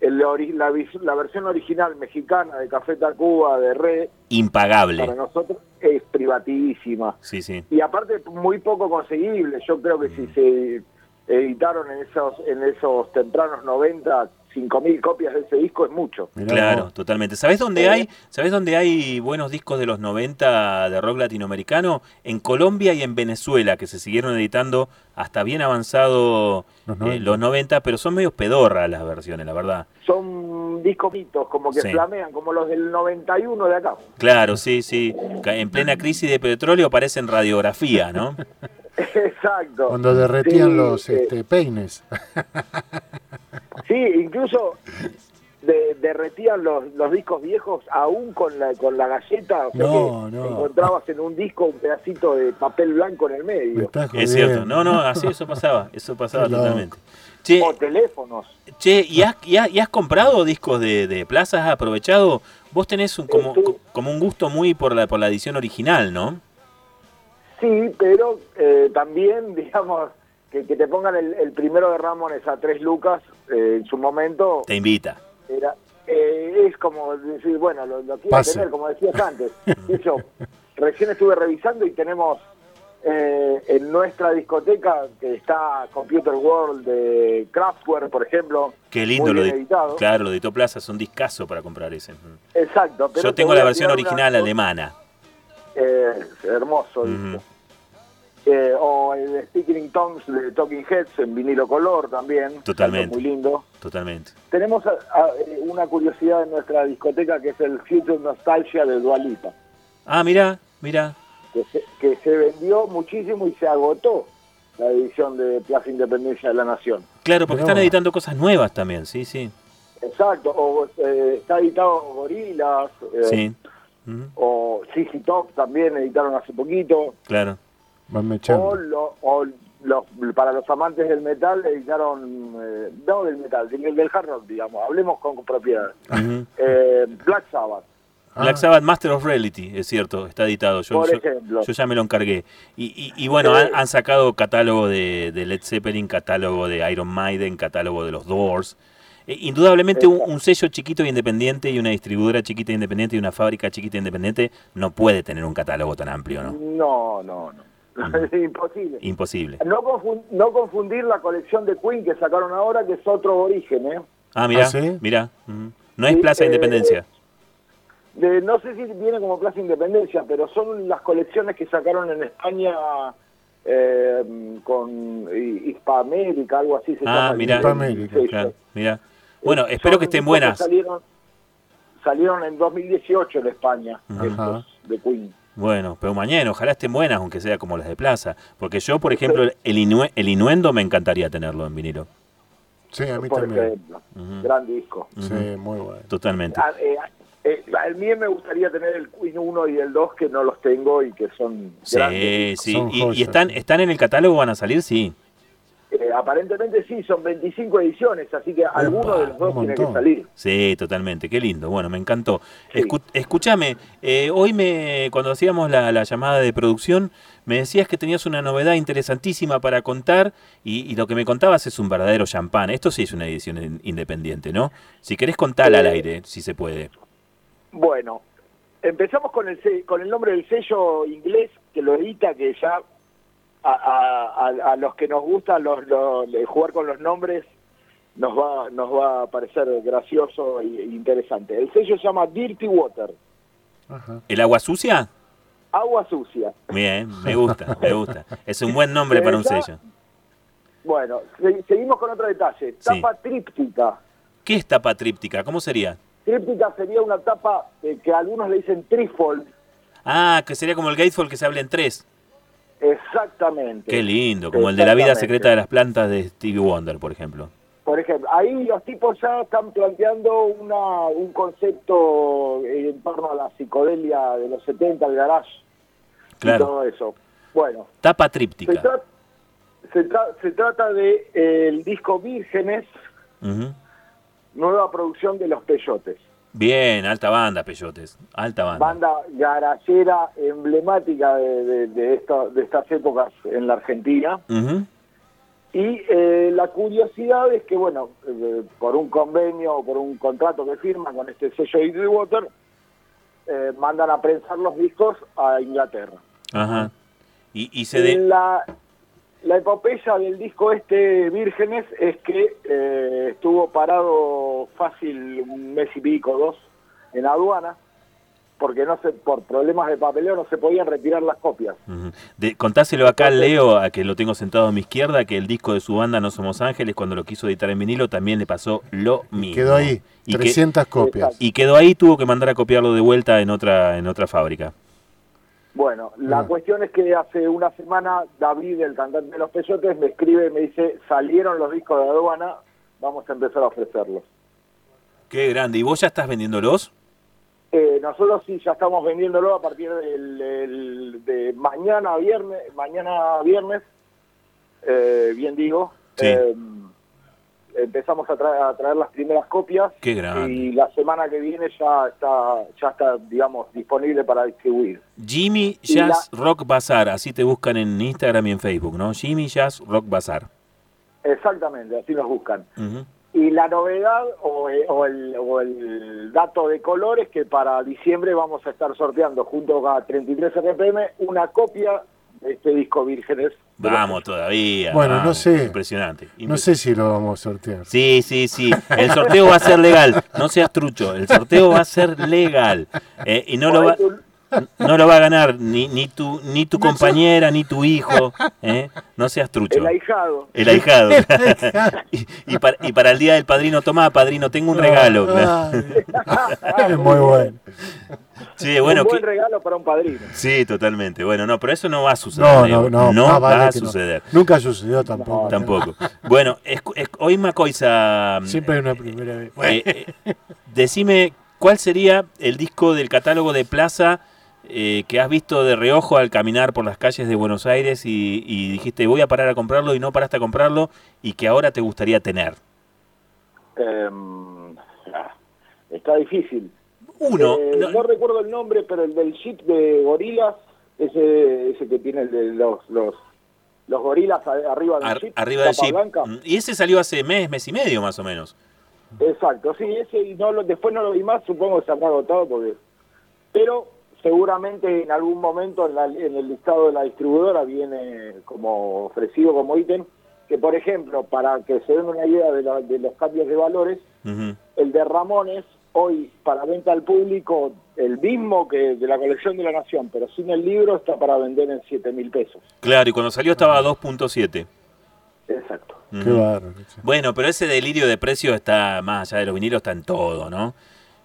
el la, la versión original mexicana de Café Tacuba, de Re, para Impagable. nosotros es privatísima. Sí, sí. y aparte muy poco conseguible. Yo creo que si se editaron en esos en esos tempranos 90 5.000 copias de ese disco es mucho. Claro, totalmente. ¿Sabés dónde Eh. hay? ¿Sabés dónde hay buenos discos de los 90 de rock latinoamericano? En Colombia y en Venezuela, que se siguieron editando hasta bien avanzado Los eh, 90. los 90, pero son medio pedorras las versiones, la verdad. Son discos mitos, como que Sí. flamean, como los del 91 de acá. Claro, sí, sí. En plena crisis de petróleo parecen radiografía, ¿no? Exacto. Cuando derretían Sí, los eh, este, peines. Sí, incluso de- derretían los, los discos viejos aún con la con la galleta. O sea No, que no. encontrabas en un disco un pedacito de papel blanco en el Me medio. estás Es cierto. No, no, así eso pasaba. Eso pasaba totalmente. Che, O teléfonos. che ¿y, has, y has- y has comprado discos de, de Plaza? ¿Has aprovechado? Vos tenés un, como, Sí. como un gusto muy por la, por la edición original, ¿no? Sí, pero eh, también, digamos, que, que te pongan el, el primero de Ramones a tres lucas, eh, en su momento, Te invita. era eh, es como decir, bueno, lo, lo quiero Pase. tener, como decías antes. Y yo recién estuve revisando y tenemos eh, en nuestra discoteca, que está Computer World de Kraftwerk, por ejemplo. Qué lindo lo de, editado. Claro, lo de Plaza es un discazo para comprar ese. Exacto. pero Yo te tengo la versión una- original alemana. Eh, hermoso. Disco. Eh, o el Speaking in Tongues de Talking Heads en vinilo color también. Totalmente. Muy lindo. Totalmente. Tenemos a- a- eh, una curiosidad en nuestra discoteca que es el Future Nostalgia de Dualipa, Ah, mira, mira. que se, que se vendió muchísimo y se agotó la edición de Plaza Independencia de la Nación. Claro, porque están editando cosas nuevas también, sí, sí. Exacto, o eh, está editado Gorilas, eh, Sí. Ujú, o CC Top también editaron hace poquito, Claro. Van o, lo- o los, para los amantes del metal editaron, eh, no del metal, del, del hard rock, digamos, hablemos con propiedad. Eh, Black Sabbath, Ah, Black Sabbath Master of Reality, es cierto, está editado. Yo, por yo- ejemplo. yo ya me lo encargué. Y, y- y bueno, Eh. han, han sacado catálogo de, de Led Zeppelin, catálogo de Iron Maiden, catálogo de los Doors. Eh, indudablemente un, un sello chiquito e independiente y una distribuidora chiquita e independiente y una fábrica chiquita e independiente no puede tener un catálogo tan amplio, ¿no? No, no, no. Es imposible. Imposible. No, confun- no confundir la colección de Queen que sacaron ahora, que es otro origen, ¿eh? Ah, mira, ¿Ah, sí? mira. ujú. No es Sí, Plaza eh, Independencia. De, no sé si viene como Plaza Independencia, pero son las colecciones que sacaron en España eh, con Hi- Hispamérica, algo así se Ah, mira. Claro, mira. Bueno, Eh, espero que estén buenas. Salieron, salieron en 2018 en España, estos de Queen. Bueno, pero mañana ojalá estén buenas, aunque sea como las de Plaza. Porque yo, por ejemplo, el, inue- el Inuendo me encantaría tenerlo en vinilo. Sí, a mí por también. ejemplo. Ujú. Gran disco. Sí, muy bueno. Totalmente. A, eh, eh, a mí me gustaría tener el Queen 1 y el 2 que no los tengo y que son Sí, grandes. sí. Son Y, y están, están en el catálogo, van a salir, sí. Eh, aparentemente sí, son 25 ediciones, así que alguno de los dos tiene que salir. Sí, totalmente. Qué lindo. Bueno, me encantó. Sí. Escu- escúchame, eh, hoy me, cuando hacíamos la, la llamada de producción, me decías que tenías una novedad interesantísima para contar y, y lo que me contabas es un verdadero champán. Esto sí es una edición in- independiente, ¿no? Si querés contarla al Eh, aire, si se puede. Bueno, empezamos con el con el nombre del sello inglés que lo edita, que ya a, a- a- los que nos gusta los, jugar con los nombres nos va nos va a parecer gracioso e interesante. El sello se llama Dirty Water, Ajá. ¿El agua sucia? agua sucia. Bien, me gusta, me gusta. Es un buen nombre para un sello. Bueno, se- seguimos con otro detalle. Sí. Tapa tríptica. ¿Qué es tapa tríptica? ¿Cómo sería? Tríptica sería una tapa eh, que algunos le dicen trifold. Ah, que sería como el Gatefold que se habla en tres. Exactamente. Qué lindo, como el de la vida secreta de las plantas de Stevie Wonder, por ejemplo. Por ejemplo, ahí los tipos ya están planteando una, un concepto en torno a la psicodelia de los 70, el garage y Claro. todo eso. Bueno, Tapa se, tríptica. tra- se, tra- se trata de eh, el disco Vírgenes, nueva producción de Los Peyotes. Bien, alta banda, Peyotes. Alta banda. Banda garallera emblemática de, de, de esto- de estas épocas en la Argentina. Y eh, la curiosidad es que, bueno, eh, por un convenio o por un contrato que firman con este sello Easy Water, eh, mandan a prensar los discos a Inglaterra. Ajá. Y, y se de... La, la epopeya del disco este Vírgenes es que eh, estuvo parado fácil un mes y pico, dos, en aduana, porque no se, por problemas de papeleo no se podían retirar las copias. De- contáselo acá al Leo, a que lo tengo sentado a mi izquierda, que el disco de su banda No Somos Ángeles, cuando lo quiso editar en vinilo, también le pasó lo mismo. Quedó ahí, Y, que- 300 copias. Y quedó ahí, tuvo que mandar a copiarlo de vuelta en otra, en otra fábrica. Bueno, la Ah. cuestión es que hace una semana David, el cantante de Los Peyotes, me escribe y me dice, salieron los discos de aduana, vamos a empezar a ofrecerlos. Qué grande. ¿Y vos ya estás vendiéndolos? Eh, nosotros sí ya estamos vendiéndolo a partir del, del- de mañana viernes, mañana viernes, eh, bien digo, Sí. eh, empezamos a traer, a traer las primeras copias Qué y la semana que viene ya está, ya está, digamos, disponible para distribuir. Jimmy Jazz Rock Bazar, así te buscan en Instagram y en Facebook, ¿no? Jimmy Jazz Rock Bazar. Exactamente, así nos buscan. Y la novedad o, eh, o el, o el dato de color es que para diciembre vamos a estar sorteando junto a 33 RPM una copia de este disco Vírgenes. Vamos todavía. Bueno, no vamos. sé. Impresionante. No sé si lo vamos a sortear. Sí, sí, sí. El sorteo va a ser legal. No seas trucho. El sorteo va a ser legal. Eh, y no lo va. No lo va a ganar ni, ni tu ni tu compañera, ni tu hijo. ¿eh? No seas trucho. El ahijado. El ahijado. y, y para, y para el día del padrino, tomá, padrino, tengo un regalo. Es muy bueno. Sí, bueno, un buen que- regalo para un padrino. sí, totalmente. Bueno, no, pero eso no va a suceder. No, Diego. no, no. va a no. suceder. Nunca sucedió tampoco. Tampoco. Bueno, es- es- hoy Macoisa, Siempre hay una primera vez. eh, eh, decime cuál sería el disco del catálogo de Plaza eh, que has visto de reojo al caminar por las calles de Buenos Aires y, y dijiste voy a parar a comprarlo y no paraste a comprarlo y que ahora te gustaría tener. Em, ah, está difícil. Uno. Eh, no- no, recuerdo el nombre, pero el del jeep de gorilas, ese, ese que tiene el de los, los, los gorilas arriba del ar- jeep, arriba del jeep. blanca. Mm, Y ese salió hace mes, mes y medio más o menos. Exacto, sí, ese y no lo, después no lo vi más, supongo que se habrá agotado porque... Pero seguramente en algún momento en, la- en el listado de la distribuidora viene como ofrecido como ítem, que por ejemplo, para que se den una idea de, la- de los cambios de valores, el de Ramones hoy para venta al público el mismo que de la colección de la Nación, pero sin el libro está para vender en 7 mil pesos. Claro, y cuando salió estaba a 2.7. Exacto. Qué. Bueno, pero ese delirio de precio está más allá de los vinilos, está en todo, ¿no?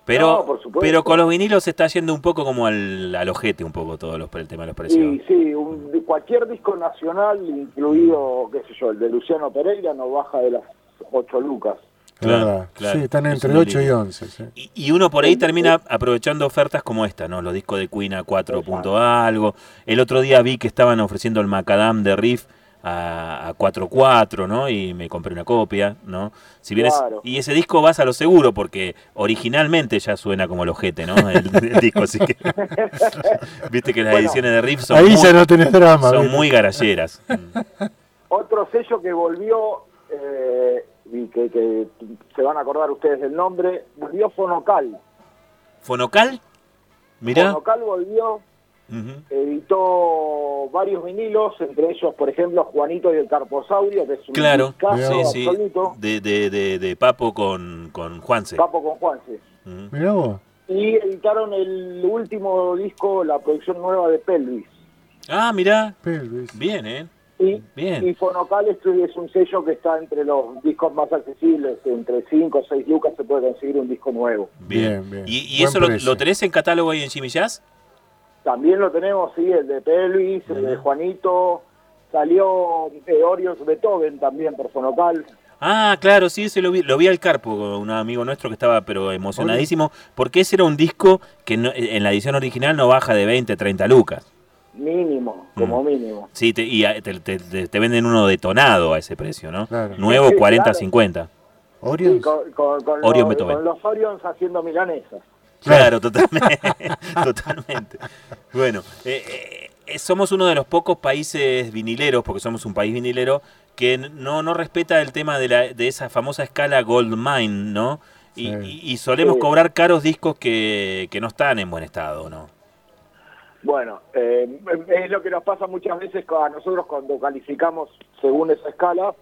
Pero, No, por supuesto. pero con los vinilos se está yendo un poco como al, al ojete, un poco todo los, el tema de los precios. Sí, sí, un- cualquier disco nacional, incluido, qué sé yo, el de Luciano Pereira, no baja de las 8 lucas. Es Claro, claro. Sí, están Es entre un 8 y delirio. 11. sí. Y, y uno por ahí termina aprovechando ofertas como esta, ¿no? Los discos de Queen a 4 punto algo. El otro día vi que estaban ofreciendo el Macadam de Riff a, a 4.4, ¿no? Y me compré una copia, ¿no? Si bien es- y ese disco vas a lo seguro porque originalmente ya suena como el ojete, ¿no? El, el disco, así que viste que las Bueno, ediciones de Riff son Ahí muy, ya no tenés drama. son ¿viste? muy garalleras. Otro sello que volvió, eh, y que, que se van a acordar ustedes del nombre, volvió Fonocal. ¿Fonocal? Mirá. Fonocal volvió, Editó varios vinilos, entre ellos, por ejemplo, Juanito y el Carposaurio, que es un Claro, sí, sí. absoluto, De, de, de, de Papo con, con Juanse. Papo con Juanse. Mirá vos. Y editaron el último disco, la producción nueva de Pelvis. Ah, mirá. Pelvis. Bien, ¿eh? Y, Bien. y Fonocal es, es un sello que está entre los discos más accesibles, entre 5 o 6 lucas se puede conseguir un disco nuevo. Bien. Bien. ¿Y, eso lo, lo tenés en catálogo ahí en Jimmy Jazz? También lo tenemos, sí, el de Pelvis, el de Juanito, salió eh, Orios Beethoven también por Fonocal. Ah, claro, sí, ese lo vi, lo vi al Carpo, un amigo nuestro que estaba pero emocionadísimo, porque ese era un disco que no- en la edición original no baja de 20, 30 lucas. Mínimo, como Mm. mínimo. Sí, te, y a- te, te- te- te venden uno detonado a ese precio, ¿no? Claro. Nuevo, Sí, 40, claro. 50. Sí, Orions. con, con- con Orion los, Beethoven. con los Orions haciendo milanesas. Claro, totalmente. totalmente. Bueno, eh, eh, somos uno de los pocos países vinileros, porque somos un país vinilero, que no, no respeta el tema de, la, de esa famosa escala Gold Mine, ¿no? Y, Sí. y- y solemos Sí. cobrar caros discos que, que no están en buen estado, ¿no? Bueno, eh, es lo que nos pasa muchas veces a nosotros cuando calificamos según esa escala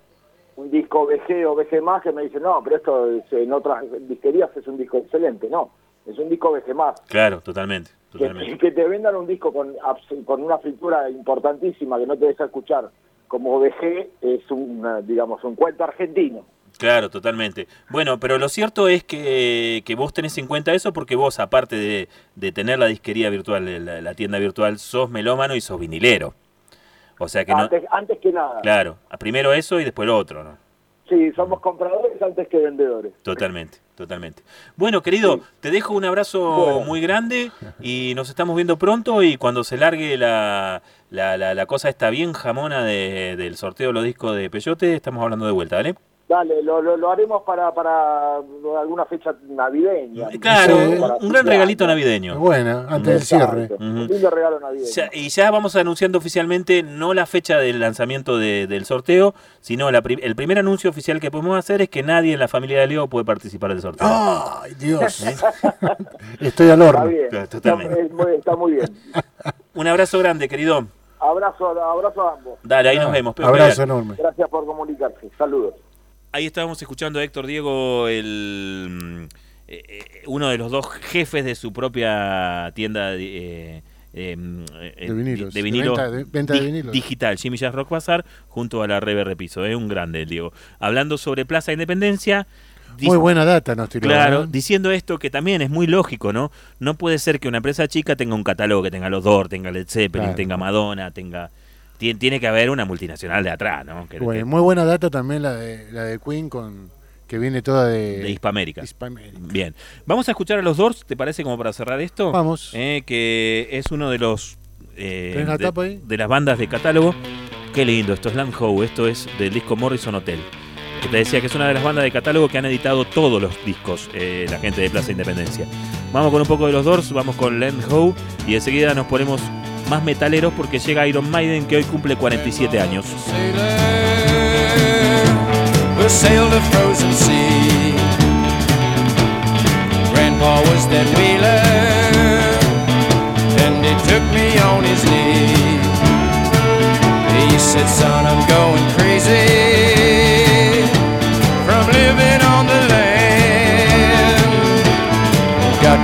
un disco VG o VG más que me dicen, no, pero esto es- en otras disquerías es un disco excelente. No, es un disco VG más. Claro, totalmente. Totalmente. que te vendan un disco con, con una fritura importantísima que no te deja escuchar como VG es un, digamos, un cuento argentino. Claro, totalmente. Bueno, pero lo cierto es que, que vos tenés en cuenta eso porque vos, aparte de, de tener la disquería virtual, la, la tienda virtual, sos melómano y sos vinilero. O sea que no... Antes, antes que nada. Claro, primero eso y después lo otro, ¿no? Sí, somos compradores antes que vendedores. Totalmente, totalmente. Bueno, querido, te dejo un abrazo Bueno. muy grande y nos estamos viendo pronto y cuando se largue la, la, la, la cosa esta bien jamona de- del sorteo de los discos de Peyote, estamos hablando de vuelta, ¿vale? Dale, lo, lo, lo haremos para, para alguna fecha navideña. Claro, Sí. un, un gran regalito navideño. Buena, antes del cierre. Ujú. Un lindo regalo navideño. Ya- y ya vamos anunciando oficialmente no la fecha del lanzamiento de- del sorteo, sino la el primer anuncio oficial que podemos hacer es que nadie en la familia de Leo puede participar del sorteo. ¡Ay, Dios! Estoy al Está horno. bien. Claro, Está, muy, está muy bien. Un abrazo grande, querido. Abrazo, a- abrazo a ambos. Dale, ahí nos vemos. Pepe. Abrazo enorme. Gracias por comunicarse. Saludos. Ahí estábamos escuchando a Héctor Diego, el, mm, eh, eh, uno de los dos jefes de su propia tienda eh, eh, eh, De vinilos, de de vinilo venta de- venta de vinilos. digital, Jimmy Jazz Rock Bazar, junto a la Rebe Repiso. Es un grande, el Diego. Hablando sobre Plaza Independencia. Muy buena data nos tiró. Claro, ¿eh? diciendo esto que también es muy lógico, ¿no? No puede ser que una empresa chica tenga un catálogo que tenga los Doors, tenga Led Zeppelin, Claro. tenga Madonna, tenga... Tiene, tiene que haber una multinacional de atrás, ¿no? Que- Bueno, que- muy buena data también la de, la de Queen con que viene toda de, de Hispamérica. Hispamérica. Bien. Vamos a escuchar a los Doors, ¿te parece como para cerrar esto? Vamos. Eh, que es uno de los... eh, ¿Tenés la de, tapa ahí? de las bandas de catálogo. Qué lindo, esto es Land Ho, esto es del disco Morrison Hotel. Que te decía que es una de las bandas de catálogo que han editado todos los discos, eh, la gente de Plaza Independencia. Vamos con un poco de los Doors, vamos con Land Ho y enseguida nos ponemos más metaleros porque llega Iron Maiden que hoy cumple 47 años.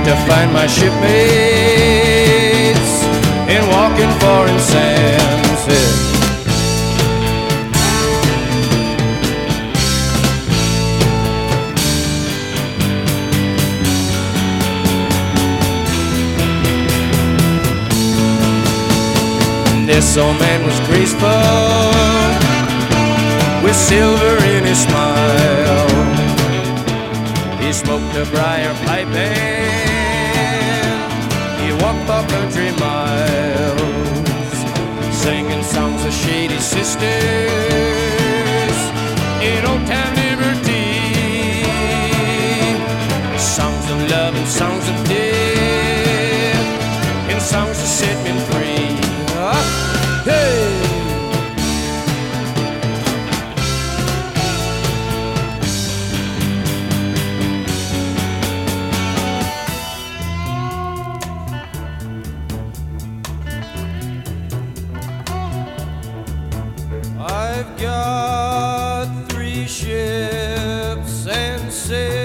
To find my shipmates in walking foreign sands. Said, This old man was graceful with silver in his smile. He smoked a briar pipe and he walked for country miles, singing songs of shady sisters. In old time liberty, songs of love and songs of death, and songs that set men free. Got three ships and sixty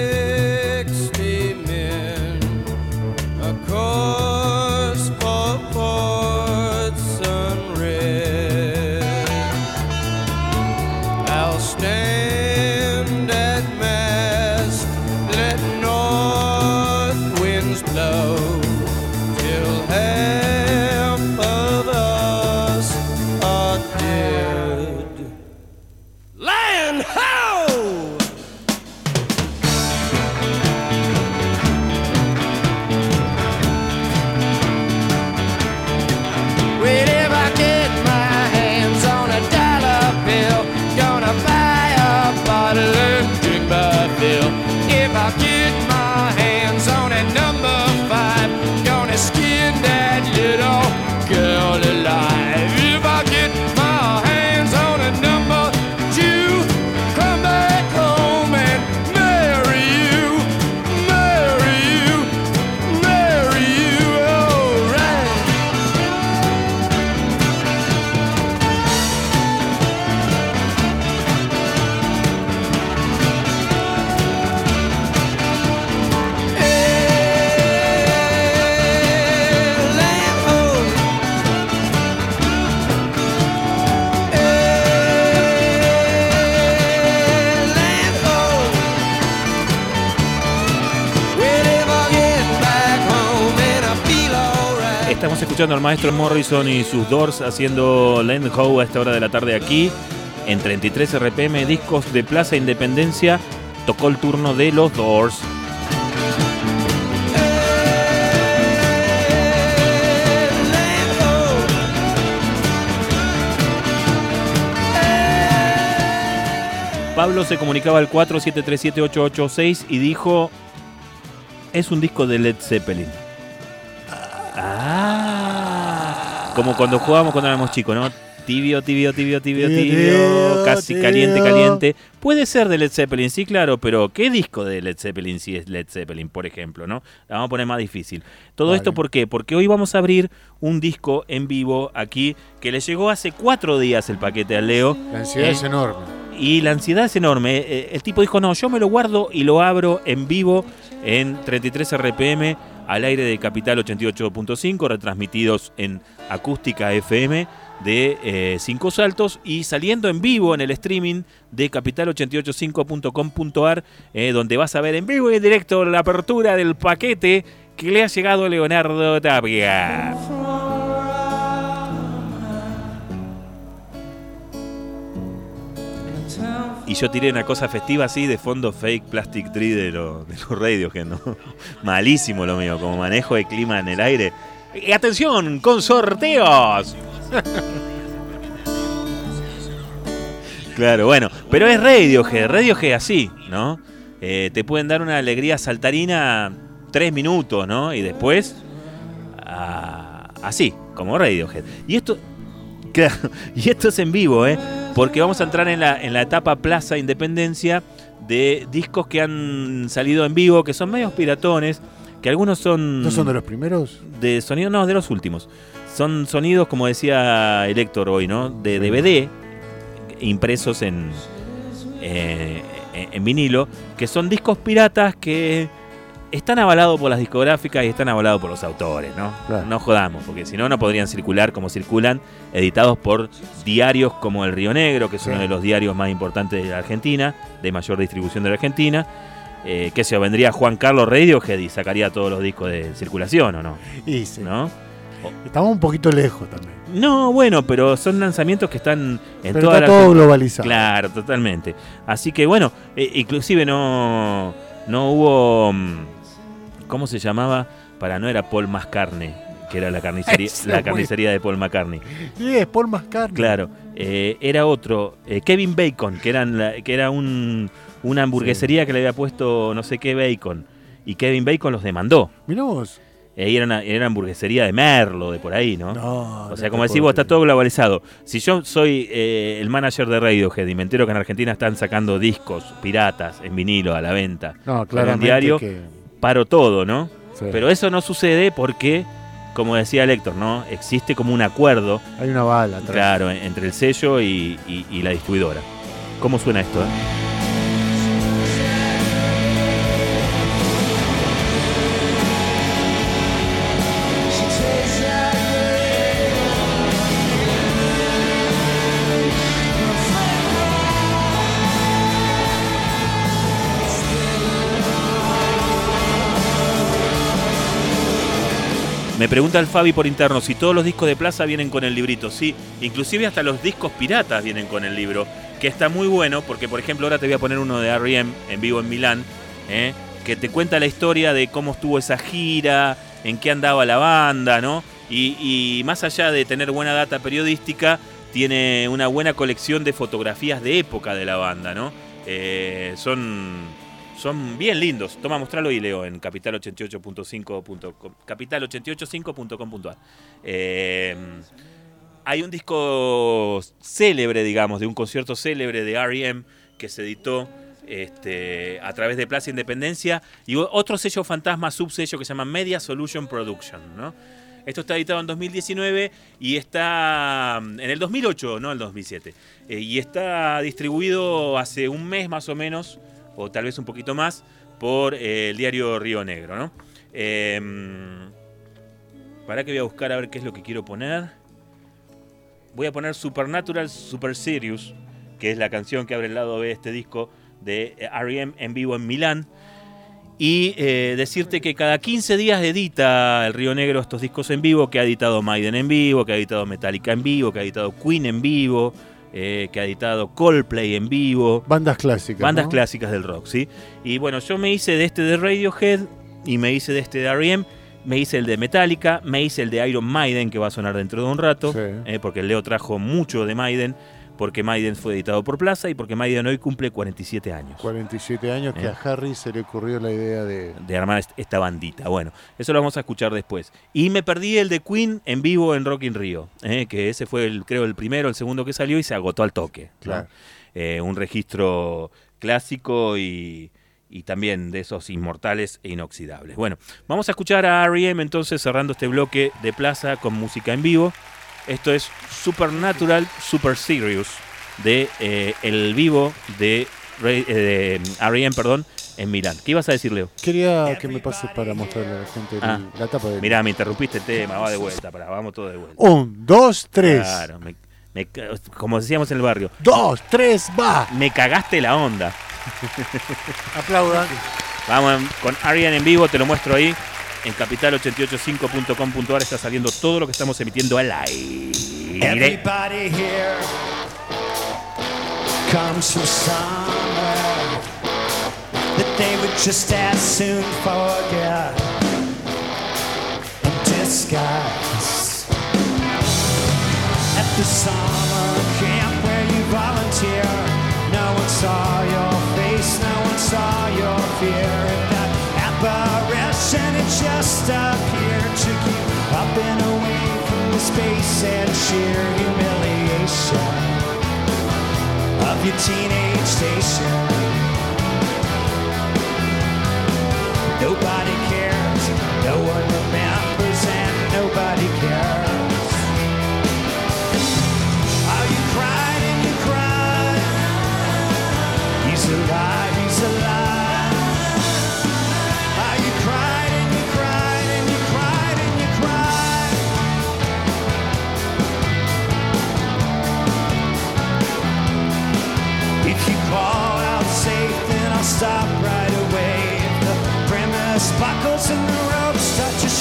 escuchando al maestro Morrison y sus Doors haciendo Land Ho a esta hora de la tarde aquí en 33 RPM Discos de Plaza Independencia. Tocó el turno de los Doors. Pablo se comunicaba al 47378886 y dijo, es un disco de Led Zeppelin. Como cuando jugábamos cuando éramos chicos, ¿no? Tibio, tibio, tibio, tibio, Tibio, casi tibio. caliente, caliente. Puede ser de Led Zeppelin, sí, claro, pero ¿qué disco de Led Zeppelin si es Led Zeppelin, por ejemplo, no? La vamos a poner más difícil. Todo Vale. esto, ¿por qué? Porque hoy vamos a abrir un disco en vivo aquí que le llegó hace cuatro días el paquete al Leo. La ansiedad Eh, es enorme. Y la ansiedad es enorme. Eh, El tipo dijo, no, yo me lo guardo y lo abro en vivo en 33 RPM. Al aire de Capital 88.5, retransmitidos en Acústica FM de eh, Cinco Saltos y saliendo en vivo en el streaming de capital885.com.ar, eh, donde vas a ver en vivo y en directo la apertura del paquete que le ha llegado Leonardo Tapia. Y yo tiré una cosa festiva así de fondo fake plastic tree de, lo- de los radios, que no. Malísimo lo mío, como manejo de clima en el aire. Y atención, con sorteos. Claro, bueno, pero es Radiohead, Radiohead así, ¿no? Eh, te pueden dar una alegría saltarina tres minutos, ¿no? Y después, así, como Radiohead. Y esto, y esto es en vivo, ¿eh? Porque vamos a entrar en la, en la etapa Plaza Independencia de discos que han salido en vivo, que son medios piratones, que algunos son... ¿No son de los primeros? de sonido, no, de los últimos. Son sonidos, como decía el Héctor hoy, ¿no? De DVD impresos en, eh, en en vinilo, que son discos piratas que están avalados por las discográficas y están avalados por los autores, ¿no? Claro. No jodamos, porque si no, no podrían circular como circulan, editados por diarios como El Río Negro, que es Sí. uno de los diarios más importantes de la Argentina, de mayor distribución de la Argentina. Eh, que se vendría Juan Carlos Radiohead y sacaría todos los discos de circulación, ¿o no? Y sí. ¿No? Estamos un poquito lejos también. No, bueno, pero son lanzamientos que están en Pero toda está la todo Argentina. globalizado. Claro, totalmente. Así que bueno, eh, inclusive no, no hubo, mm, ¿cómo se llamaba? Para no era Paul McCartney, que era la carnicería, la carnicería de Paul McCartney. Sí, es Paul McCartney. Claro, eh, era otro, eh, Kevin Bacon, que, eran la- que era un, una hamburguesería que le había puesto no sé qué bacon. Y Kevin Bacon los demandó. Mirá vos. Eh, y era, una, era hamburguesería de Merlo, de por ahí, ¿no? No, O sea, como decís vos, está todo globalizado. Si yo soy eh, el manager de Radiohead y me entero que en Argentina están sacando discos piratas en vinilo a la venta, No, en claramente diario, que... paro todo, ¿no? sí. Pero eso no sucede porque, como decía Héctor, ¿no? Existe como un acuerdo, Hay una bala atrás. claro, en- entre el sello y, y- y la distribuidora. ¿Cómo suena esto? eh? Me pregunta el Fabi por interno si todos los discos de Plaza vienen con el librito. Sí, inclusive hasta los discos piratas vienen con el libro, que está muy bueno porque, por ejemplo, ahora te voy a poner uno de R.E.M. en vivo en Milán, ¿eh? que te cuenta la historia de cómo estuvo esa gira, en qué andaba la banda, ¿no? Y, más allá de tener buena data periodística, tiene una buena colección de fotografías de época de la banda, ¿no? Eh, son, son bien lindos. Toma, mostralo y leo en capital88.5.com capital885.com.ar. Eh, hay un disco célebre, digamos, de un concierto célebre de R.E.M. que se editó este, a través de Plaza Independencia y otro sello fantasma, subsello que se llama Media Solution Production, ¿no? Esto está editado en 2019 y está mm, en el 2008, no el 2007. Eh, y está distribuido hace un mes más o menos, o tal vez un poquito más, por eh, el diario Río Negro, ¿no? Eh, para que voy a buscar a ver qué es lo que quiero poner. Voy a poner Supernatural Super Serious, que es la canción que abre el lado de este disco de R.E.M. en vivo en Milán. Y eh, decirte que cada 15 días edita el Río Negro estos discos en vivo, que ha editado Maiden en vivo, que ha editado Metallica en vivo, que ha editado Queen en vivo, eh, que ha editado Coldplay en vivo. Bandas clásicas. Bandas ¿no? clásicas del rock, ¿sí? Y bueno, yo me hice de este de Radiohead y me hice de este de R.E.M., me hice el de Metallica, me hice el de Iron Maiden, que va a sonar dentro de un rato, Sí. eh, porque Leo trajo mucho de Maiden, porque Maiden fue editado por Plaza y porque Maiden hoy cumple 47 años 47 años que Eh. a Harry se le ocurrió la idea de... de armar est- esta bandita. Bueno, eso lo vamos a escuchar después. Y me perdí el de Queen en vivo en Rock in Rio, eh, que ese fue, el, creo, el primero, el segundo que salió y se agotó al toque. Claro. Eh, un registro clásico y, y también de esos inmortales e inoxidables. Bueno, vamos a escuchar a R.E.M. entonces cerrando este bloque de plaza con música en vivo. Esto es Supernatural Super Serious de eh, el vivo de, eh, de R.E.M., perdón, en Milán. ¿Qué ibas a decir, Leo? Quería que me pase para mostrarle a la gente el- Ah. la tapa del. Mirá, me interrumpiste el tema, va de vuelta, vamos todo de vuelta. Un, dos, tres. Claro, me- me como decíamos en el barrio, Dos, tres, va. me cagaste la onda. Aplaudan. Vamos con Arian en vivo, te lo muestro ahí. En capital885.com.ar está saliendo todo lo que estamos emitiendo al aire. Comes from somewhere that they would just as soon forget and disguise. At the summer camp where you volunteer, no one saw your face, no one saw your fear. And that apparition, it just appeared to keep up and away from the space and sheer humiliation of your teenage station. Nobody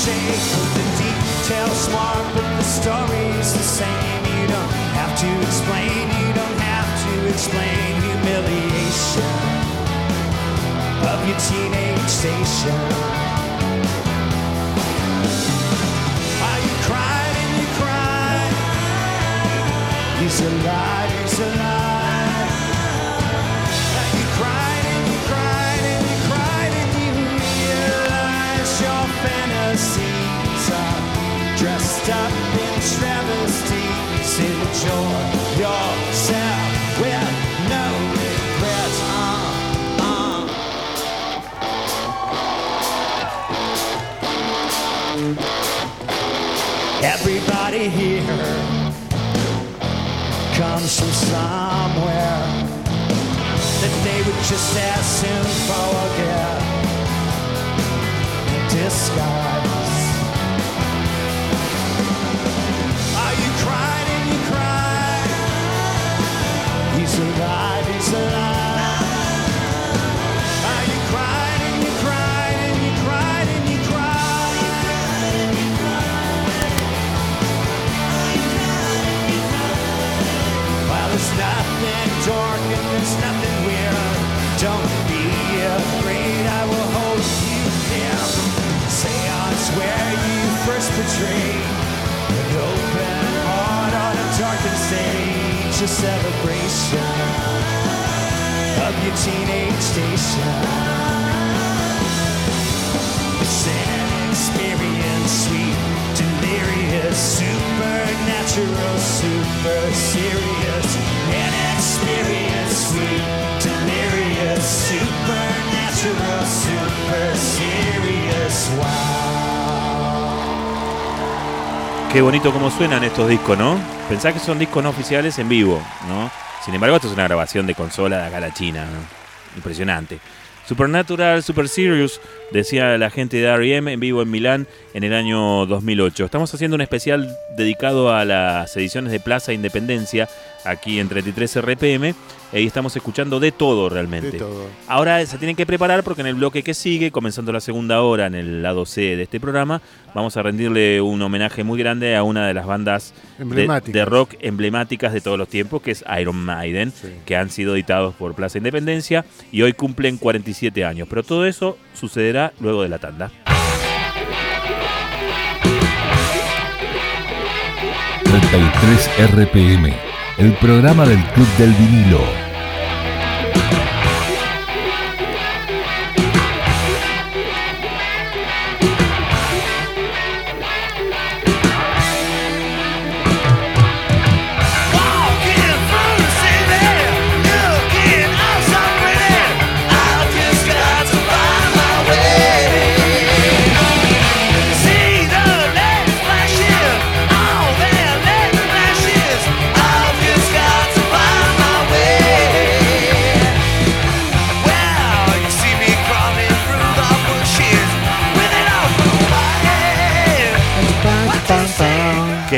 shake, the details smart, but the story's the same. You don't have to explain, you don't have to explain humiliation of your teenage station. How you cried and you cried. He's alive, he's alive. Uh, uh. Everybody here comes from somewhere that they would just as soon forget. Disguise. First betray an open heart on a darkened stage, a celebration of your teenage station. It's an experience, sweet, delirious, supernatural, super serious. An experience, sweet, delirious, supernatural, super serious. Wow. Qué bonito cómo suenan estos discos, ¿no? Pensá que son discos no oficiales en vivo, ¿no? Sin embargo, esto es una grabación de consola de acá la China, ¿no? Impresionante. Supernatural, Super Serious, decía la gente de R.E.M. en vivo en Milán en el año 2008. Estamos haciendo un especial dedicado a las ediciones de Plaza Independencia aquí en 33 RPM y estamos escuchando de todo realmente. De todo. Ahora se tienen que preparar porque en el bloque que sigue, comenzando la segunda hora en el lado C de este programa, vamos a rendirle un homenaje muy grande a una de las bandas de, rock emblemáticas de todos los tiempos, que es Iron Maiden, Sí. que han sido editados por Plaza Independencia y hoy cumplen 47 años. Pero todo eso sucederá luego de la tanda. 33 RPM, el programa del Club del Vinilo.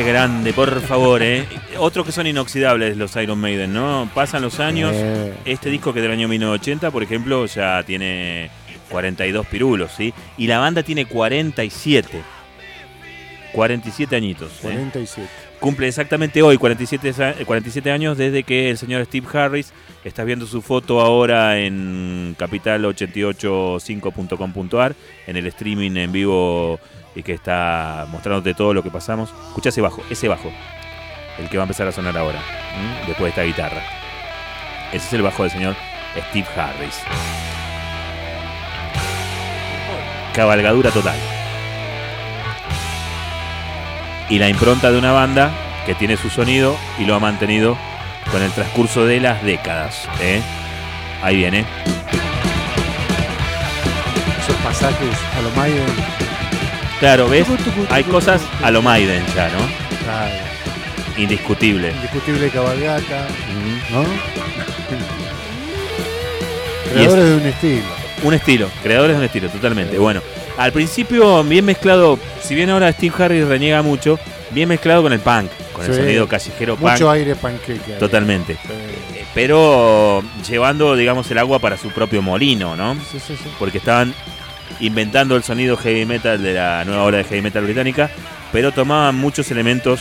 Grande, por favor, ¿eh? Otros que son inoxidables los Iron Maiden, ¿no? Pasan los años. Eh, Este disco que del año 1980, por ejemplo, ya tiene 42 pirulos, ¿sí? Y la banda tiene 47. 47 añitos. ¿eh? 47. Cumple exactamente hoy 47, sa- 47 años desde que el señor Steve Harris, estás viendo su foto ahora en capital885.com.ar, en el streaming en vivo y que está mostrándote todo lo que pasamos. Escucha ese bajo, ese bajo, el que va a empezar a sonar ahora, después de esta guitarra. Ese es el bajo del señor Steve Harris. Cabalgadura total. Y la impronta de una banda que tiene su sonido y lo ha mantenido con el transcurso de las décadas. ¿eh? Ahí viene. Esos pasajes a lo Maiden. Claro, ¿ves? Tucu, tucu, Hay cosas a lo Maiden ya, ¿no? Claro. Indiscutible. Indiscutible cabalgata. ¿no? Creadores de un estilo. Un estilo, creadores de un estilo, totalmente. Bueno, al principio bien mezclado, si bien ahora Steve Harris reniega mucho, bien mezclado con el punk, con el sonido callejero punk. Mucho aire panqueque. Totalmente. Sí, Eh, Pero llevando, digamos, el agua para su propio molino, ¿no? sí, sí, sí. Porque estaban inventando el sonido heavy metal de la nueva ola de heavy metal británica, pero tomaban muchos elementos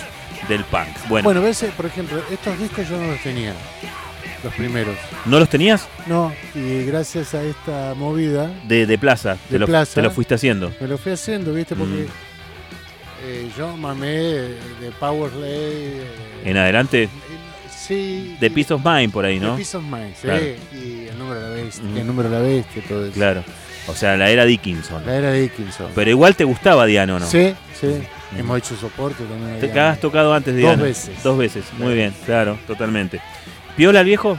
del punk. Bueno, Bueno, ves, eh, por ejemplo, estos discos yo no los tenía. Los primeros. ¿no los tenías? No, y gracias a esta movida De, de plaza, te, De lo, plaza. te lo fuiste haciendo. me lo fui haciendo, ¿viste? Porque Mm. eh, yo mamé de Powerslay. eh, En adelante, eh, sí. de Peace of Mind por ahí, de ¿no? Peace of Mind, sí. Claro. Y el número de la bestia, Mm. el número de la bestia, todo eso. Claro. O sea, la era Dickinson. La era Dickinson. Pero igual te gustaba Diano, ¿no? Sí, sí. Mm. Hemos hecho soporte también. Te has tocado antes de Dos veces. Dos veces, muy bien, claro, totalmente. ¿Piola el viejo?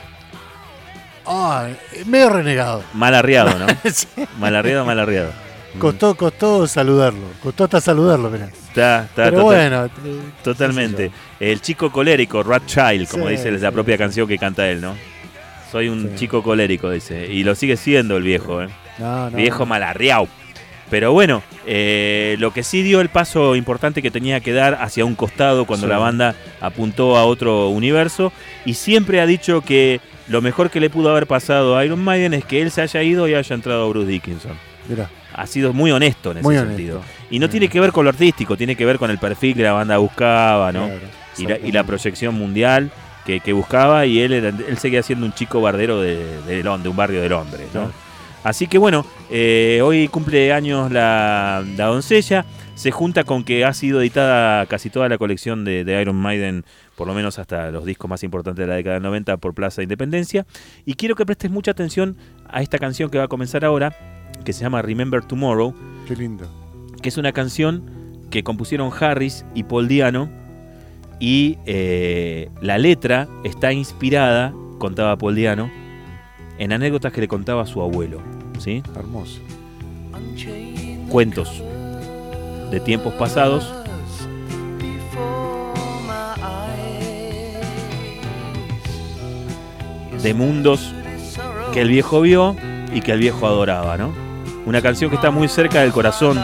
Ah, medio renegado. Mal arriado, ¿no? Sí. mal arriado, mal arriado. Costó, costó saludarlo. Costó hasta saludarlo, mirá. Está, está Pero total- bueno, eh, totalmente. El chico colérico, Rat Child, como Sí, dice la sí, propia canción que canta él, ¿no? Soy un chico colérico, dice. Y lo sigue siendo el viejo, ¿eh? No, no, viejo malarriao. Pero bueno, eh, lo que sí dio el paso importante que tenía que dar hacia un costado cuando Sí. la banda apuntó a otro universo. Y siempre ha dicho que lo mejor que le pudo haber pasado a Iron Maiden es que él se haya ido y haya entrado Bruce Dickinson. Mirá, Ha sido muy honesto en ese muy sentido. honesto. Y no tiene que ver con lo artístico, tiene que ver con el perfil que la banda buscaba, ¿no? Claro, y, la, y exactamente. la proyección mundial que, que buscaba y él, era- él seguía siendo un chico bardero de, de, Lon- de un barrio de Londres. ¿no? Claro. Así que bueno, eh, hoy cumple años la, la doncella, se junta con que ha sido editada casi toda la colección de, de Iron Maiden, por lo menos hasta los discos más importantes de la década del 90 por Plaza Independencia, y quiero que prestes mucha atención a esta canción que va a comenzar ahora, que se llama Remember Tomorrow, Qué lindo. que es una canción que compusieron Harris y Paul Diano. Y eh, la letra está inspirada, contaba Paul Diano, en anécdotas que le contaba a su abuelo, ¿sí? Hermoso. Cuentos de tiempos pasados de mundos que el viejo vio y que el viejo adoraba, ¿no? Una canción que está muy cerca del corazón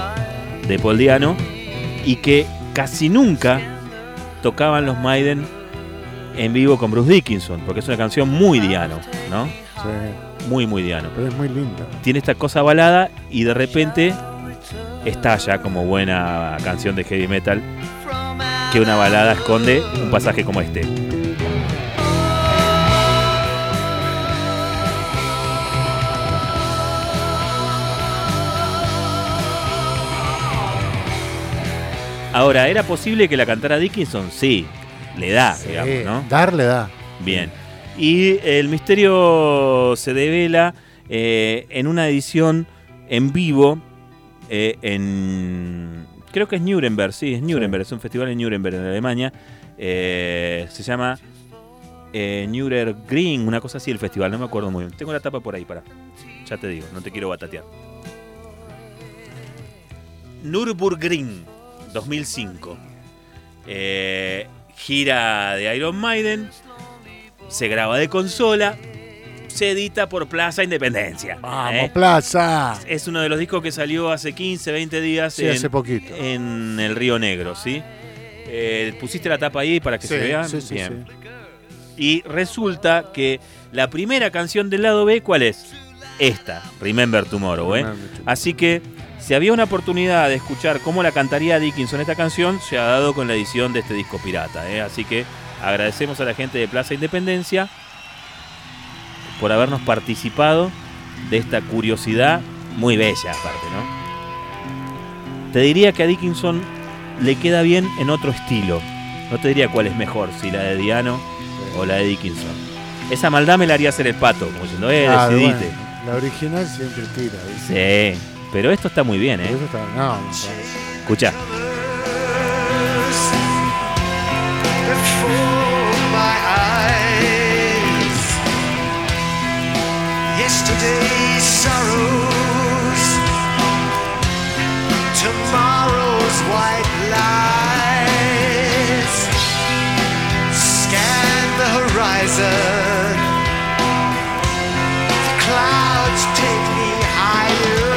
de Paul Diano y que casi nunca tocaban los Maiden en vivo con Bruce Dickinson, porque es una canción muy Diano, ¿no? Sí, Muy, muy Diano. pero es muy linda. Tiene esta cosa balada y de repente estalla como buena canción de heavy metal que una balada esconde un pasaje como este. Ahora, ¿era posible que la cantara Dickinson? Sí, le da, Sí, digamos, ¿no? Darle da. Bien. Y el misterio se devela eh, en una edición en vivo eh, en... Creo que es Nuremberg, sí, es Nuremberg, es un festival en Nuremberg, en Alemania. Eh, se llama eh, Nürburgring, una cosa así el festival, no me acuerdo muy bien. Tengo la tapa por ahí, para. Ya te digo, no te quiero batatear. Nürburgring, 2005. Eh, gira de Iron Maiden, se graba de consola, se edita por Plaza Independencia. Vamos, ¿eh? Plaza. Es uno de los discos que salió hace 15, 20 días Sí, en, hace poquito. en el Río Negro, ¿sí? Eh, pusiste la tapa ahí para que Sí, se vea. sí, sí, Bien. Y resulta que la primera canción del lado B, ¿cuál es? Esta, Remember Tomorrow. ¿eh? Tomorrow. Así que si había una oportunidad de escuchar cómo la cantaría Dickinson esta canción, se ha dado con la edición de este disco pirata. ¿eh? Así que agradecemos a la gente de Plaza Independencia por habernos participado de esta curiosidad muy bella aparte, ¿no? Te diría que a Dickinson le queda bien en otro estilo. No te diría cuál es mejor, si la de Diano o la de Dickinson. Esa maldad me la haría hacer el pato, como diciendo, eh, Ah, decidite. bueno, la original siempre tira. ¿viste? Sí, pero esto está muy bien, ¿eh? Eso está- no. Escucha. Sorrows, tomorrow's white lies. Scan the horizon, the clouds take me higher.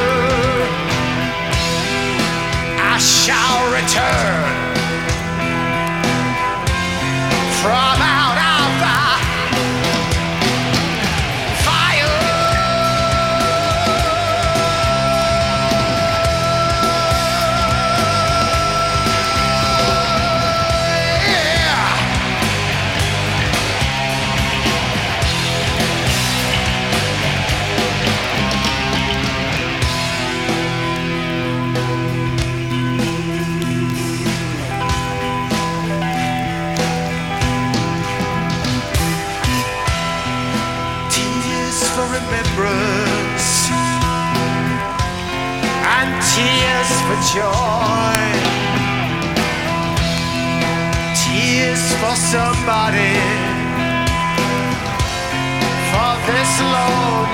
I shall return for joy. Tears for somebody. For this lonely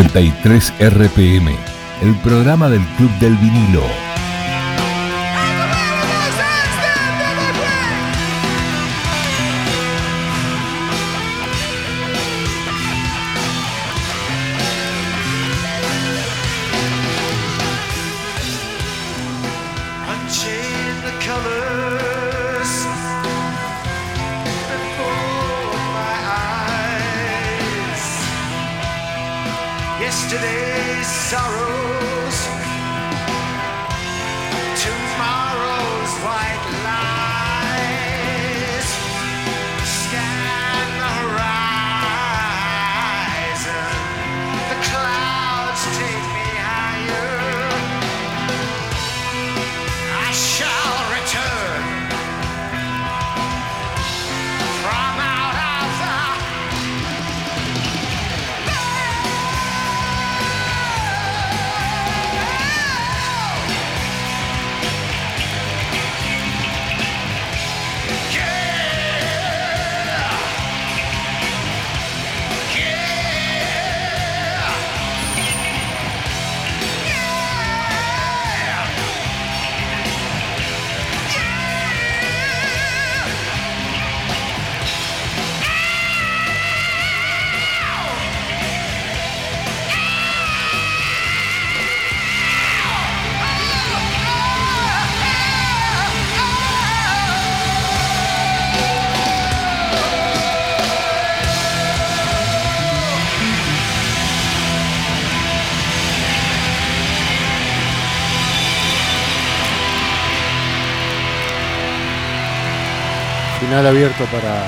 ...33 RPM... ...el programa del Club del Vinilo... abierto para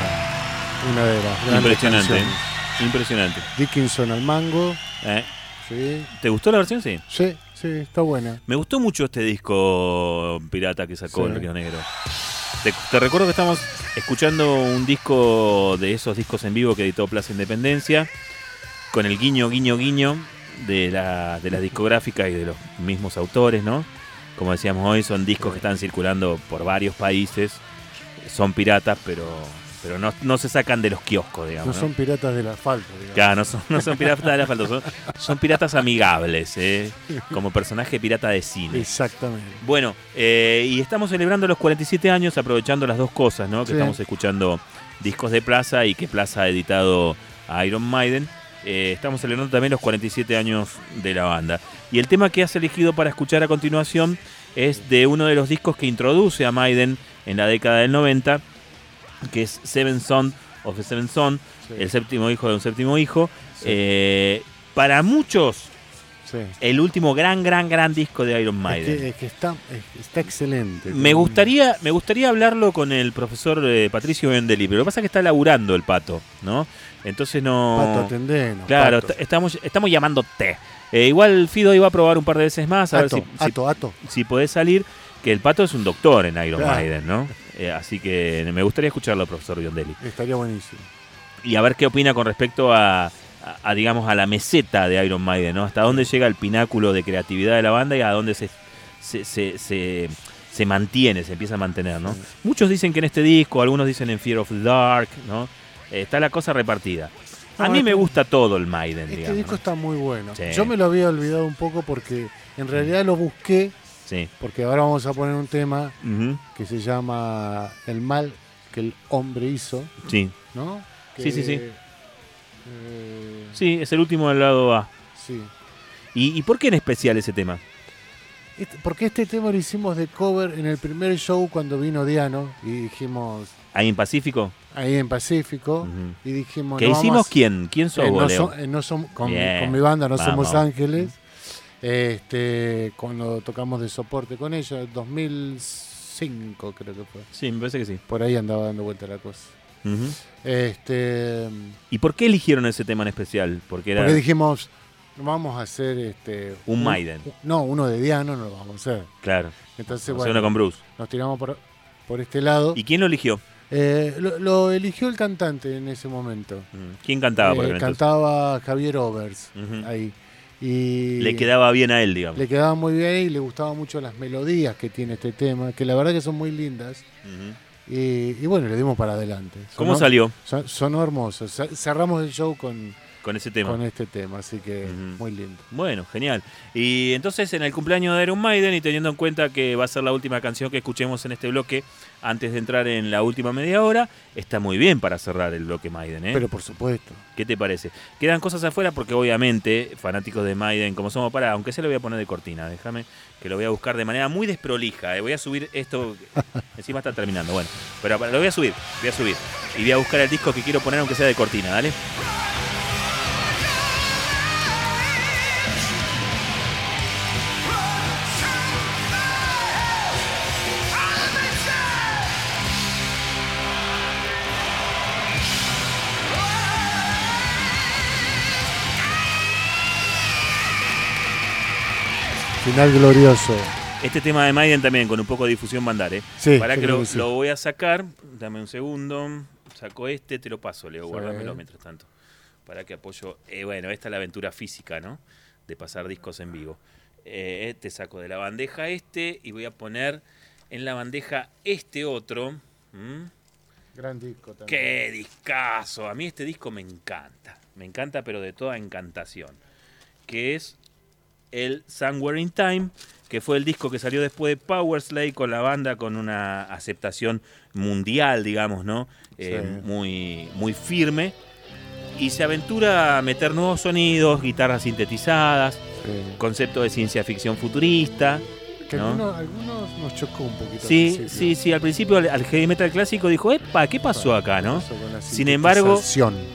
una de las grandes Impresionante. canciones. Impresionante. Dickinson al mango. Eh, Sí, ¿Te gustó la versión? Sí. sí, sí, está buena. Me gustó mucho este disco pirata que sacó Sí. el Río Negro. Te, te recuerdo que estamos escuchando un disco de esos discos en vivo que editó Plaza Independencia, con el guiño, guiño, guiño de la, de la discográfica y de los mismos autores, ¿no? Como decíamos hoy, son discos que están circulando por varios países, son piratas, pero, pero no, no se sacan de los kioscos, digamos. ¿no? son piratas del asfalto, digamos. Claro, no son, no son piratas del asfalto, son, son piratas amigables, ¿eh? como personaje pirata de cine. Exactamente. Bueno, eh, y estamos celebrando los 47 años aprovechando las dos cosas, ¿no? Que Sí. estamos escuchando discos de Plaza y que Plaza ha editado a Iron Maiden. Eh, estamos celebrando también los 47 años de la banda. Y el tema que has elegido para escuchar a continuación es de uno de los discos que introduce a Maiden en la década del 90, que es Seven Son of the Seven Son, Sí, el séptimo hijo de un séptimo hijo. Sí. Eh, para muchos, sí. el último gran, gran, gran disco de Iron Es Maiden. que, es que está, es- está excelente. Me gustaría, me gustaría hablarlo con el profesor eh, Patricio Vendeli, pero lo que pasa es que está laburando el pato, ¿no? Entonces no. Pato, atendenos. claro, pato. est- estamos, estamos llamándote. Eh, igual Fido iba a probar un par de veces más, a Ato, ver si, ato. si podés salir, que el pato es un doctor en Iron Claro. Maiden, ¿no? Eh, así que me gustaría escucharlo, profesor Biondelli. Estaría buenísimo. Y a ver qué opina con respecto a, a- a, digamos, a la meseta de Iron Maiden, ¿no? Hasta dónde llega el pináculo de creatividad de la banda y a dónde se, se, se, se- se mantiene, se empieza a mantener, ¿no? Sí. Muchos dicen que en este disco, algunos dicen en Fear of the Dark, ¿no? Eh, está la cosa repartida. A mí este- me gusta todo el Maiden, Este digamos. disco ¿no? está muy bueno. Sí. Yo me lo había olvidado un poco porque en realidad lo busqué, Sí. porque ahora vamos a poner un tema que se llama El mal que el hombre hizo, Sí. ¿no? Sí, sí, sí. eh, Sí, es el último del lado A. sí. ¿Y, y por qué en especial ese tema? Este- porque este tema lo hicimos de cover en el primer show cuando vino Diano y dijimos ¿Ahí en Pacífico? ahí en Pacífico y dijimos ¿Qué no hicimos vamos- quién? ¿Quién sos Eh, vos, no Leo? so- eh, no som- con, mi- Bien, con mi banda no vamos. somos ángeles. Este, cuando tocamos de soporte con ellos, 2005 creo que fue. Sí, me parece que sí. Por ahí andaba dando vuelta la cosa. Este, ¿Y por qué eligieron ese tema en especial? Porque era... porque dijimos, vamos a hacer este Un Maiden. No, uno de Diano no lo vamos a hacer. Claro. Entonces, sea, bueno, uno con Bruce. nos tiramos por, por este lado. ¿Y quién lo eligió? Eh, lo, lo eligió el cantante en ese momento. Mm. ¿Quién cantaba por Eh, cantaba Javier Overs ahí. Y Le quedaba bien a él, digamos. le quedaba muy bien y le gustaban mucho las melodías que tiene este tema, que la verdad que son muy lindas. Y, y bueno, le dimos para adelante. ¿Cómo salió son- Sonó hermoso. Ce- Cerramos el show con, con ese tema? con este tema, así que muy lindo. Bueno, genial. Y entonces en el cumpleaños de Iron Maiden y teniendo en cuenta que va a ser la última canción que escuchemos en este bloque antes de entrar en la última media hora, está muy bien para cerrar el bloque Maiden, ¿eh? Pero por supuesto. ¿Qué te parece? Quedan cosas afuera porque obviamente fanáticos de Maiden como somos para, aunque se lo voy a poner de cortina, déjame que lo voy a buscar de manera muy desprolija, ¿eh? voy a subir esto, encima está terminando, bueno, pero lo voy a subir, voy a subir y voy a buscar el disco que quiero poner aunque sea de cortina, ¿dale? Final glorioso. Este tema de Maiden también con un poco de difusión mandar, ¿eh? Sí, Para que lo, que sí. lo voy a sacar, dame un segundo, saco este, te lo paso, Leo, Sí. guárdamelo mientras tanto. Para que apoyo, eh, bueno, esta es la aventura física, ¿no? De pasar discos en vivo. Eh, te saco de la bandeja este y voy a poner en la bandeja este otro. ¿m? Gran disco también. ¡Qué discazo! A mí este disco me encanta. Me encanta, pero de toda encantación. Que es el Somewhere in Time, que fue el disco que salió después de Power Slave con la banda, con una aceptación mundial, digamos, ¿no? Eh, Sí. muy, muy firme. Y se aventura a meter nuevos sonidos, guitarras sintetizadas, Sí. concepto de ciencia ficción futurista. Que ¿no? algunos, algunos nos chocó un poquito. Sí, sí, sí, al principio al, heavy metal clásico dijo, epa, ¿qué pasó acá, no? Sin embargo.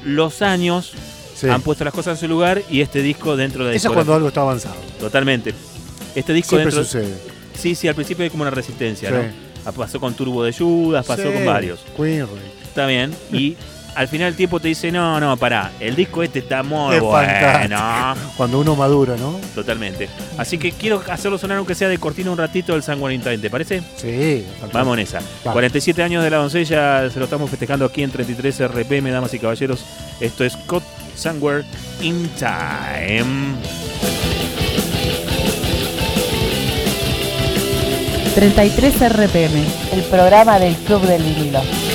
Los años Sí. han puesto las cosas en su lugar y este disco dentro de la Eso es cuando algo está avanzado. Totalmente. Este disco Siempre dentro. sucede. Sí, sí, al principio hay como una resistencia, Sí. ¿no? Ah, Pasó con Turbo de Judas, pasó Sí, con varios. Queen. Está bien. Y al final el tiempo te dice, no, no, pará, el disco este está muy Es bueno. fantástico. Cuando uno madura, ¿no? Totalmente. Así que quiero hacerlo sonar aunque sea de cortina un ratito del San Time, ¿te parece? Sí. Vamos en esa. Va. 47 años de la doncella, se lo estamos festejando aquí en 33 RPM, damas y caballeros. Esto es Scott Somewhere in Time. 33 RPM, el programa del Club del Vinilo.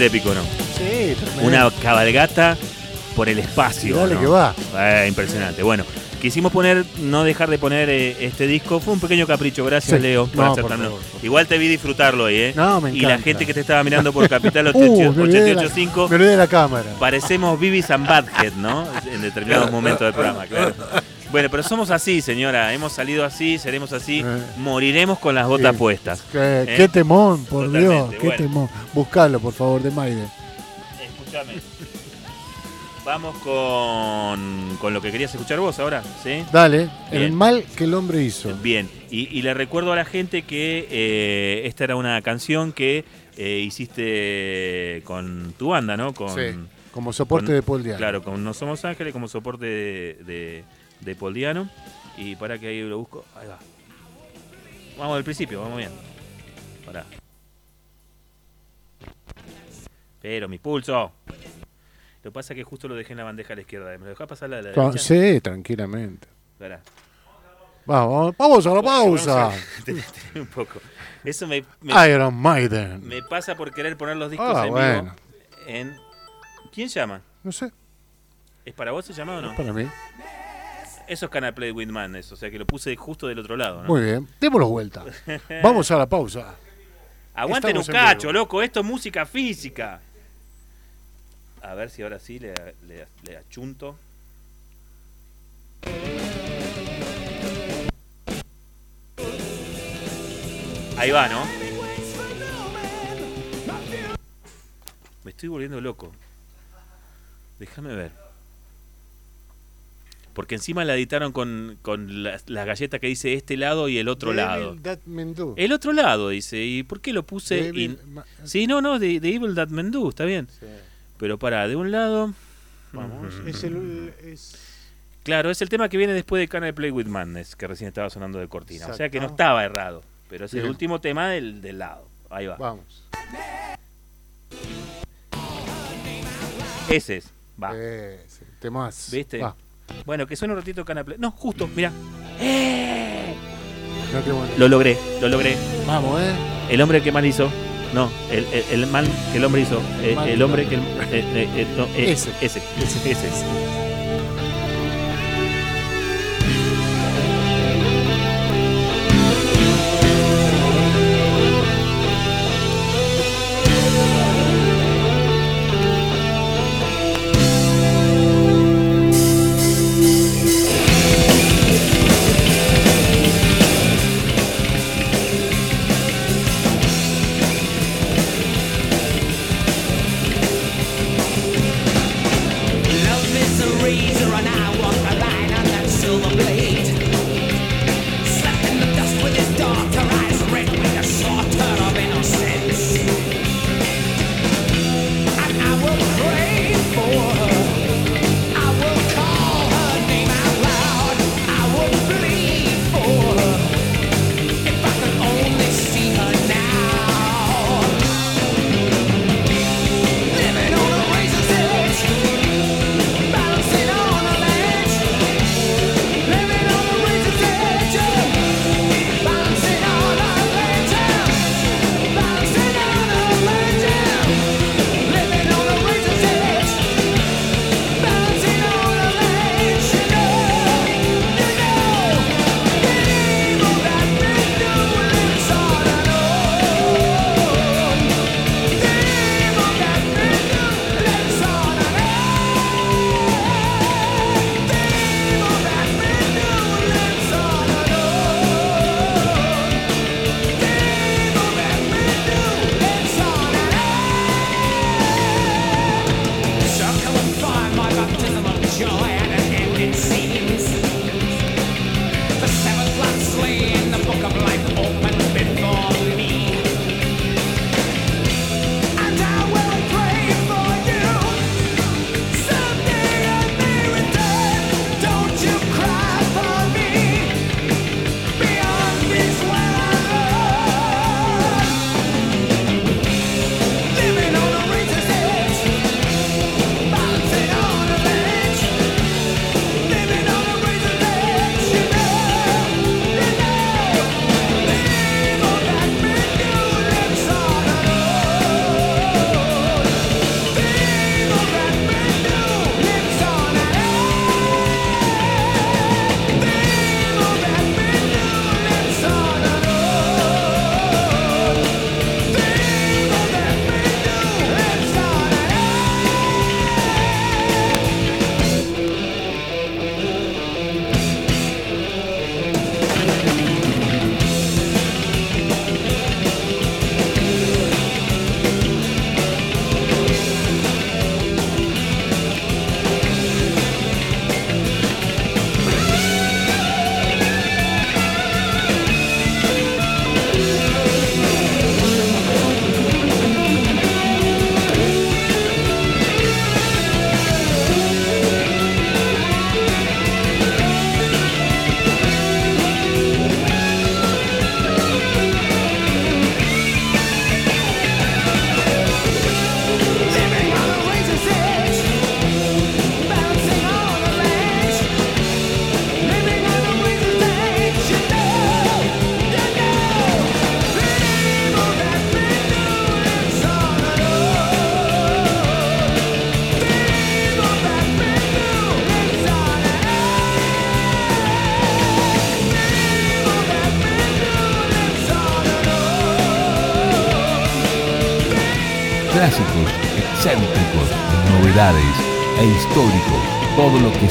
Súper épico, ¿no? Sí, tremendo. Una cabalgata por el espacio. Dale ¿no? que va. Eh, impresionante. Bueno, quisimos poner, no dejar de poner eh, este disco. Fue un pequeño capricho. Gracias, Sí. Leo, por No, por favor. Igual te vi disfrutarlo ahí, ¿eh? No, me Y la encanta. gente que te estaba mirando por Capital Uh, me olvidé de la- 885. Cámara. Parecemos Bibis and Badhead, ¿no? En determinados momentos del programa, claro. Bueno, pero somos así, señora. Hemos salido así, seremos así. Eh. Moriremos con las botas Sí. puestas. Qué, ¿Eh? qué temón, por Totalmente, Dios, qué bueno. temón. Buscalo, por favor, de Maide. Escúchame. Vamos con, con lo que querías escuchar vos ahora, ¿sí? Dale, el mal que el hombre hizo. Bien, y, y le recuerdo a la gente que eh, esta era una canción que eh, hiciste con tu banda, ¿no? Con, Sí, como soporte con- de Paul Diano. Claro, con No Somos Ángeles como soporte de, de, de Paul Diano. Y para que ahí lo busco, ahí va. Vamos del principio, vamos bien. Pará. Pero mi pulso. Lo que pasa es que justo lo dejé en la bandeja a la izquierda. ¿Me lo dejás pasar a la derecha? Sí, tranquilamente. Pará. Vamos, vamos a la pausa. Un poco. Eso me, me, Iron Maiden. me pasa por querer poner los discos Ah, en bueno. vivo. En... ¿Quién llama? No sé, ¿Es para vos el llamado o no? para mí. Eso es Can I Play With Man, eso. O sea que lo puse justo del otro lado, ¿no? Muy bien, démoslo vuelta. Vamos a la pausa. Aguanten un cacho, loco. Esto es música física. A ver si ahora sí le, le, le achunto. Ahí va, ¿no? Me estoy volviendo loco. Déjame ver. Porque encima la editaron con, con las galletas que dice este lado y el otro lado. That. El otro lado, dice. ¿Y por qué lo puse? Devil in- Sí, no, no, de, de Evil That Men Do, está bien. Sí. Pero para, de un lado. Vamos, Ujú. es el. Es... Claro, es el tema que viene después de Can I Play With Madness, que recién estaba sonando de cortina. O sea que no estaba errado. Pero es el último tema del, del lado. Ahí va. Vamos. Ese es. Va. Ese, temas. ¿Viste? Va. Bueno, que suene un ratito Can I Play. No, justo, mira. No, qué bueno. Lo logré, lo logré. Vamos, ¿eh? El hombre que mal hizo. No, el, el, el mal que el hombre hizo. eh, el hombre que el. eh, eh, eh, no, eh, Ese. Ese. Ese. Ese.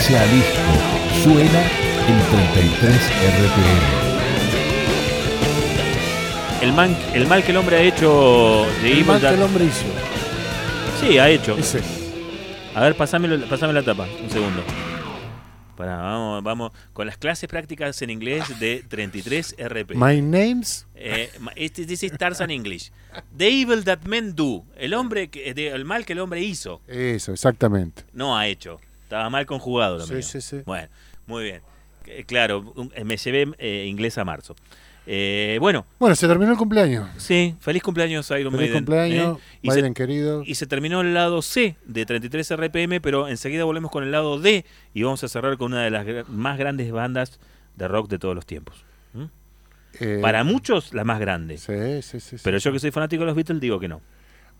Que sea disco suena en 33 RPM. El, man- el mal que el hombre ha hecho de El Evil mal que el hombre hizo. Sí, ha hecho. Ese. A ver, pasame la tapa, un segundo. Pará, vamos, vamos con las clases prácticas en inglés de 33 RP. My name's. Eh, este- this is Tarzan English. The evil that men do. El hombre que, de- el mal que el hombre hizo. Eso, exactamente. No ha hecho. Estaba mal conjugado lo Sí, mío. sí, sí. Bueno, muy bien. Eh, Claro, un- me llevé eh, inglés a marzo. Eh, bueno, Bueno, se terminó el cumpleaños. sí, feliz cumpleaños Iron Feliz Maiden. cumpleaños, ¿eh? Y se- Biden querido. y se terminó el lado C de 33 RPM, pero enseguida volvemos con el lado D y vamos a cerrar con una de las gra- más grandes bandas de rock de todos los tiempos. ¿Mm? Eh, Para muchos, la más grande. Sí, sí, sí. sí. Pero yo que soy fanático de los Beatles digo que no.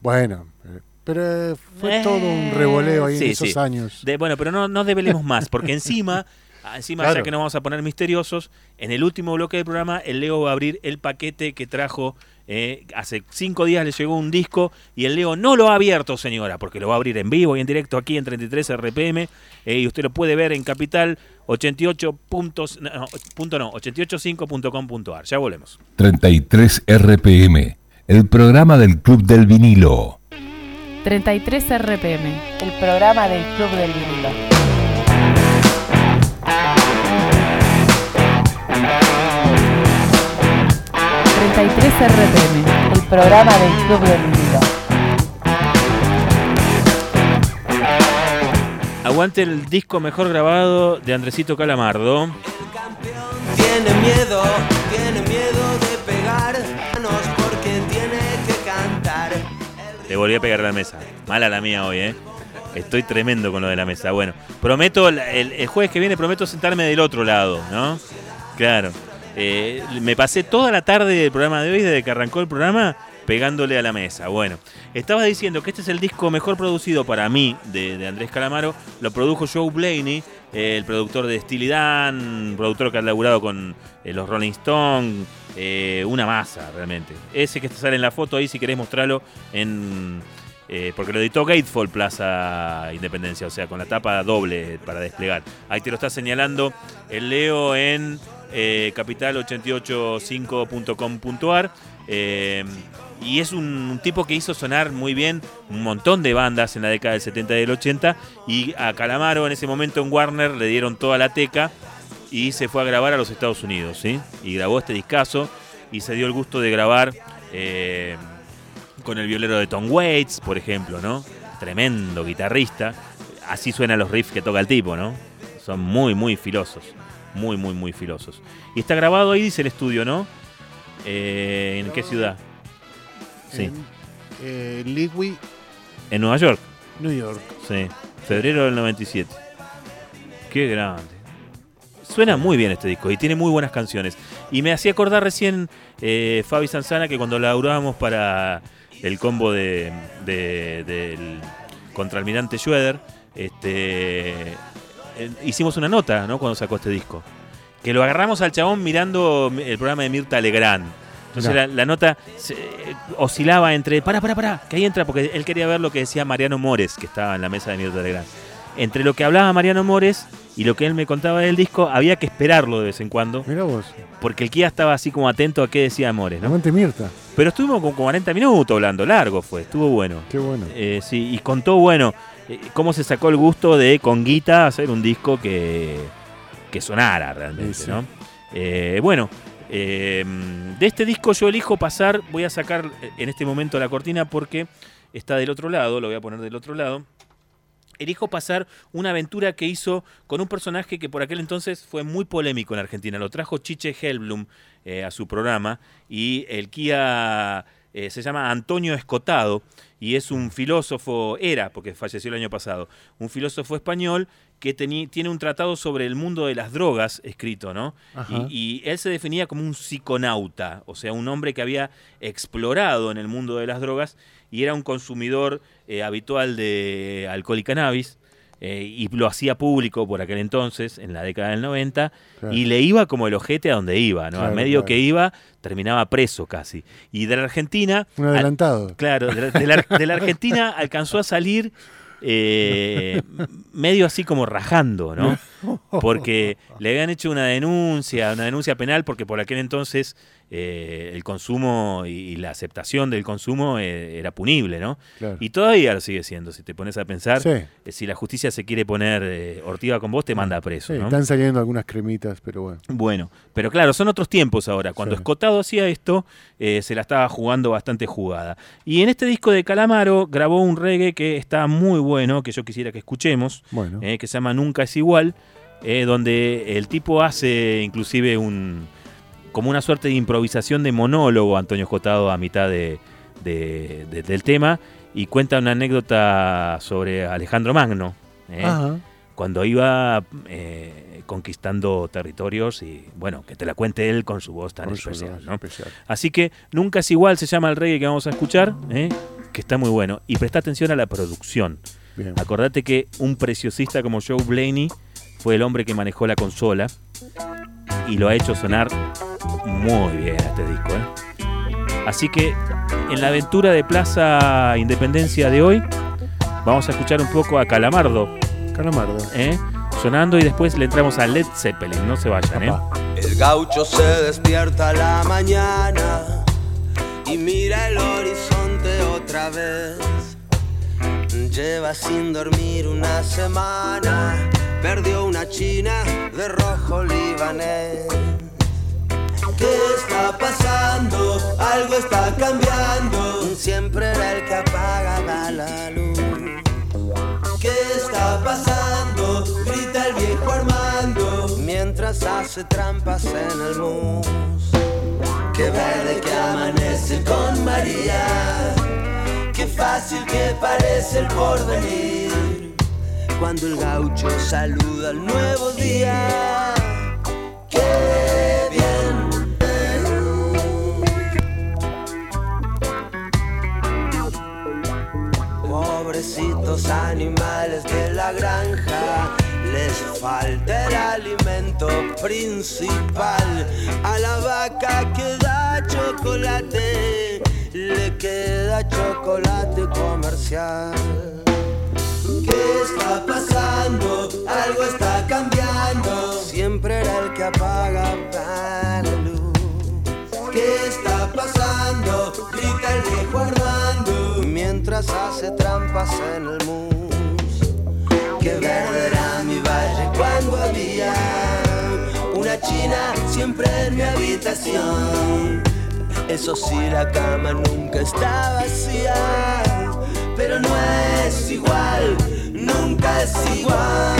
Bueno, eh, pero eh, fue Eh, todo un revoleo ahí sí, en esos sí. años. De- bueno, pero no, no develemos más, porque encima, encima ya que nos vamos a poner misteriosos, en el último bloque del programa, el Leo va a abrir el paquete que trajo. eh, hace cinco días le llegó un disco y el Leo no lo ha abierto, señora, porque lo va a abrir en vivo y en directo aquí en 33 RPM. eh, y usted lo puede ver en Capital 88 puntos, no, punto no, 885.com.ar. Ya volvemos. 33 RPM, el programa del Club del Vinilo. 33 RPM, el programa del Club del Vinilo. ...33 RPM, el programa del Club del Vinilo. Aguante el disco mejor grabado de Andresito Calamardo. Tiene miedo, tiene miedo Le volví a pegar a la mesa. Mala la mía hoy, ¿eh? Estoy tremendo con lo de la mesa. Bueno, prometo, el, el- jueves que viene prometo sentarme del otro lado, ¿no? Claro. Eh, me pasé toda la tarde del programa de hoy, desde que arrancó el programa, pegándole a la mesa. Bueno, estaba diciendo que este es el disco mejor producido para mí de, Andrés Calamaro. Lo produjo Joe Blaney, el productor de Steely Dan, productor que ha laburado con eh, los Rolling Stones. eh, una masa, realmente. Ese que sale en la foto ahí, si querés mostrarlo, eh, porque lo editó Gatefall Plaza Independencia, o sea, con la tapa doble para desplegar. Ahí te lo está señalando el Leo en eh, capital885.com.ar. eh, y es un, tipo que hizo sonar muy bien un montón de bandas en la década del 70 y del 80. Y a Calamaro en ese momento en Warner le dieron toda la teca y se fue a grabar a los Estados Unidos, ¿sí? Y grabó este discazo y se dio el gusto de grabar eh, con el violero de Tom Waits, por ejemplo, ¿no? Tremendo guitarrista. Así suenan los riffs que toca el tipo, ¿no? Son muy, muy filosos. Muy, muy, muy filosos. Y está grabado ahí, dice el estudio, ¿no? Eh, ¿En qué ciudad? Sí, En eh, en Nueva York. New York. Sí, febrero del 97. Qué grande. Suena muy bien este disco y tiene muy buenas canciones. Y me hacía acordar recién eh, Fabi Sanzana que cuando laburábamos para el combo de, de- del contraalmirante Schroeder, este, eh, hicimos una nota ¿no? cuando sacó este disco. Que lo agarramos al chabón mirando el programa de Mirta Legrand. Entonces la, la nota se- eh, oscilaba entre, para, para, para, que ahí entra, porque él quería ver lo que decía Mariano Mores, que estaba en la mesa de Mirta Legrand. Entre lo que hablaba Mariano Mores y lo que él me contaba del disco, había que esperarlo de vez en cuando, Mira vos. porque el Kia estaba así como atento a qué decía Mores, ¿no? Aguante Mirta. Pero estuvimos con 40 minutos hablando, largo fue, estuvo bueno. Qué bueno. Eh, sí, y contó, bueno, eh, cómo se sacó el gusto de con Guita hacer un disco que, que sonara realmente, Sí, sí. ¿no? Eh, bueno, eh, de este disco yo elijo pasar, voy a sacar eh, en este momento la cortina porque está del otro lado, lo voy a poner del otro lado. Elijo pasar una aventura que hizo con un personaje que por aquel entonces fue muy polémico en Argentina. Lo trajo Chiche Helblum eh, a su programa y el Kia eh, se llama Antonio Escotado y es un filósofo, era, porque falleció el año pasado, un filósofo español que tiene un tratado sobre el mundo de las drogas escrito, ¿no? Y él se definía como un psiconauta, o sea, un hombre que había explorado en el mundo de las drogas y era un consumidor eh, habitual de alcohol y cannabis. Eh, y lo hacía público por aquel entonces, en la década del 90, Claro. y le iba como el ojete a donde iba, ¿no? a Claro, medio claro. que iba, terminaba preso casi. Y de la Argentina... Un al- adelantado. Claro, de la, de la- de la Argentina alcanzó a salir eh, medio así como rajando, ¿no? Porque le habían hecho una denuncia, una denuncia penal, porque por aquel entonces eh, el consumo y, y la aceptación del consumo eh, era punible, ¿no? Claro. Y todavía lo sigue siendo, si te pones a pensar. Sí. eh, si la justicia se quiere poner eh, ortiva con vos, te manda preso, Sí, ¿no? Están saliendo algunas cremitas, pero bueno. Bueno, pero claro, son otros tiempos ahora. Cuando Sí. Escotado hacía esto, se la estaba jugando bastante jugada. Y en este disco de Calamaro grabó un reggae que está muy bueno, que yo quisiera que escuchemos, Bueno. que se llama Nunca es igual, donde el tipo hace inclusive un como una suerte de improvisación de monólogo Antonio Escotado a mitad de, de- de- del tema y cuenta una anécdota sobre Alejandro Magno. eh, Ajá. cuando iba eh, conquistando territorios y bueno, que te la cuente él con su voz tan especial, voz ¿no? especial. Así que nunca es igual, se llama el reggae que vamos a escuchar, ¿eh? que está muy bueno. Y presta atención a la producción. Bien. Acordate que un preciosista como Joe Blaney fue el hombre que manejó la consola y lo ha hecho sonar muy bien a este disco. ¿eh? Así que en la aventura de Plaza Independencia de hoy, vamos a escuchar un poco a Calamardo Calamardo. ¿eh? sonando y después le entramos a Led Zeppelin. No se vayan, ¿eh? El gaucho se despierta a la mañana y mira el horizonte otra vez. Lleva sin dormir una semana, perdió una china de rojo libanés. ¿Qué está pasando? Algo está cambiando. Siempre era el que apagaba la luz. ¿Qué está pasando? Grita el viejo Armando mientras hace trampas en el mus. Qué verde que amanece con María. Qué fácil que parece el porvenir. Cuando el gaucho saluda al nuevo día. Qué bien. Pobrecitos animales de la granja, les falta el alimento principal. A la vaca que da chocolate, le queda chocolate comercial. ¿Qué está pasando? Algo está cambiando. Siempre era el que apaga la luz. ¿Qué está pasando? Grita el viejo Armando mientras hace trampas en el mus. Qué verde era mi valle cuando había una china siempre en mi habitación. Eso sí, la cama nunca está vacía, pero no es igual, nunca es igual.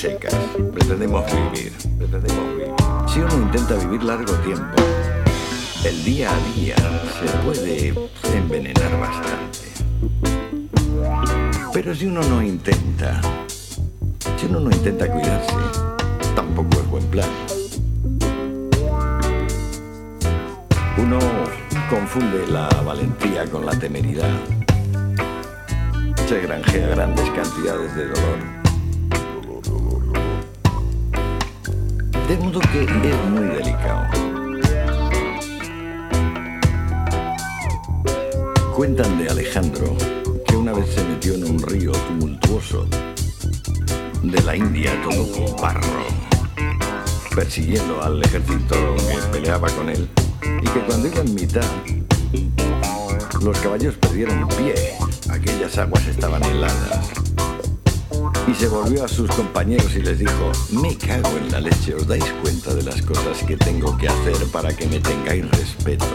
Secas, pretendemos vivir, pretendemos vivir. Si uno intenta vivir largo tiempo, el día a día se puede Cuentan de Alejandro que una vez se metió en un río tumultuoso de la India todo con barro, persiguiendo al ejército que peleaba con él, y que cuando iba en mitad, los caballos perdieron pie, aquellas aguas estaban heladas. Y se volvió a sus compañeros y les dijo, me cago en la leche, ¿os dais cuenta de las cosas que tengo que hacer para que me tengáis respeto?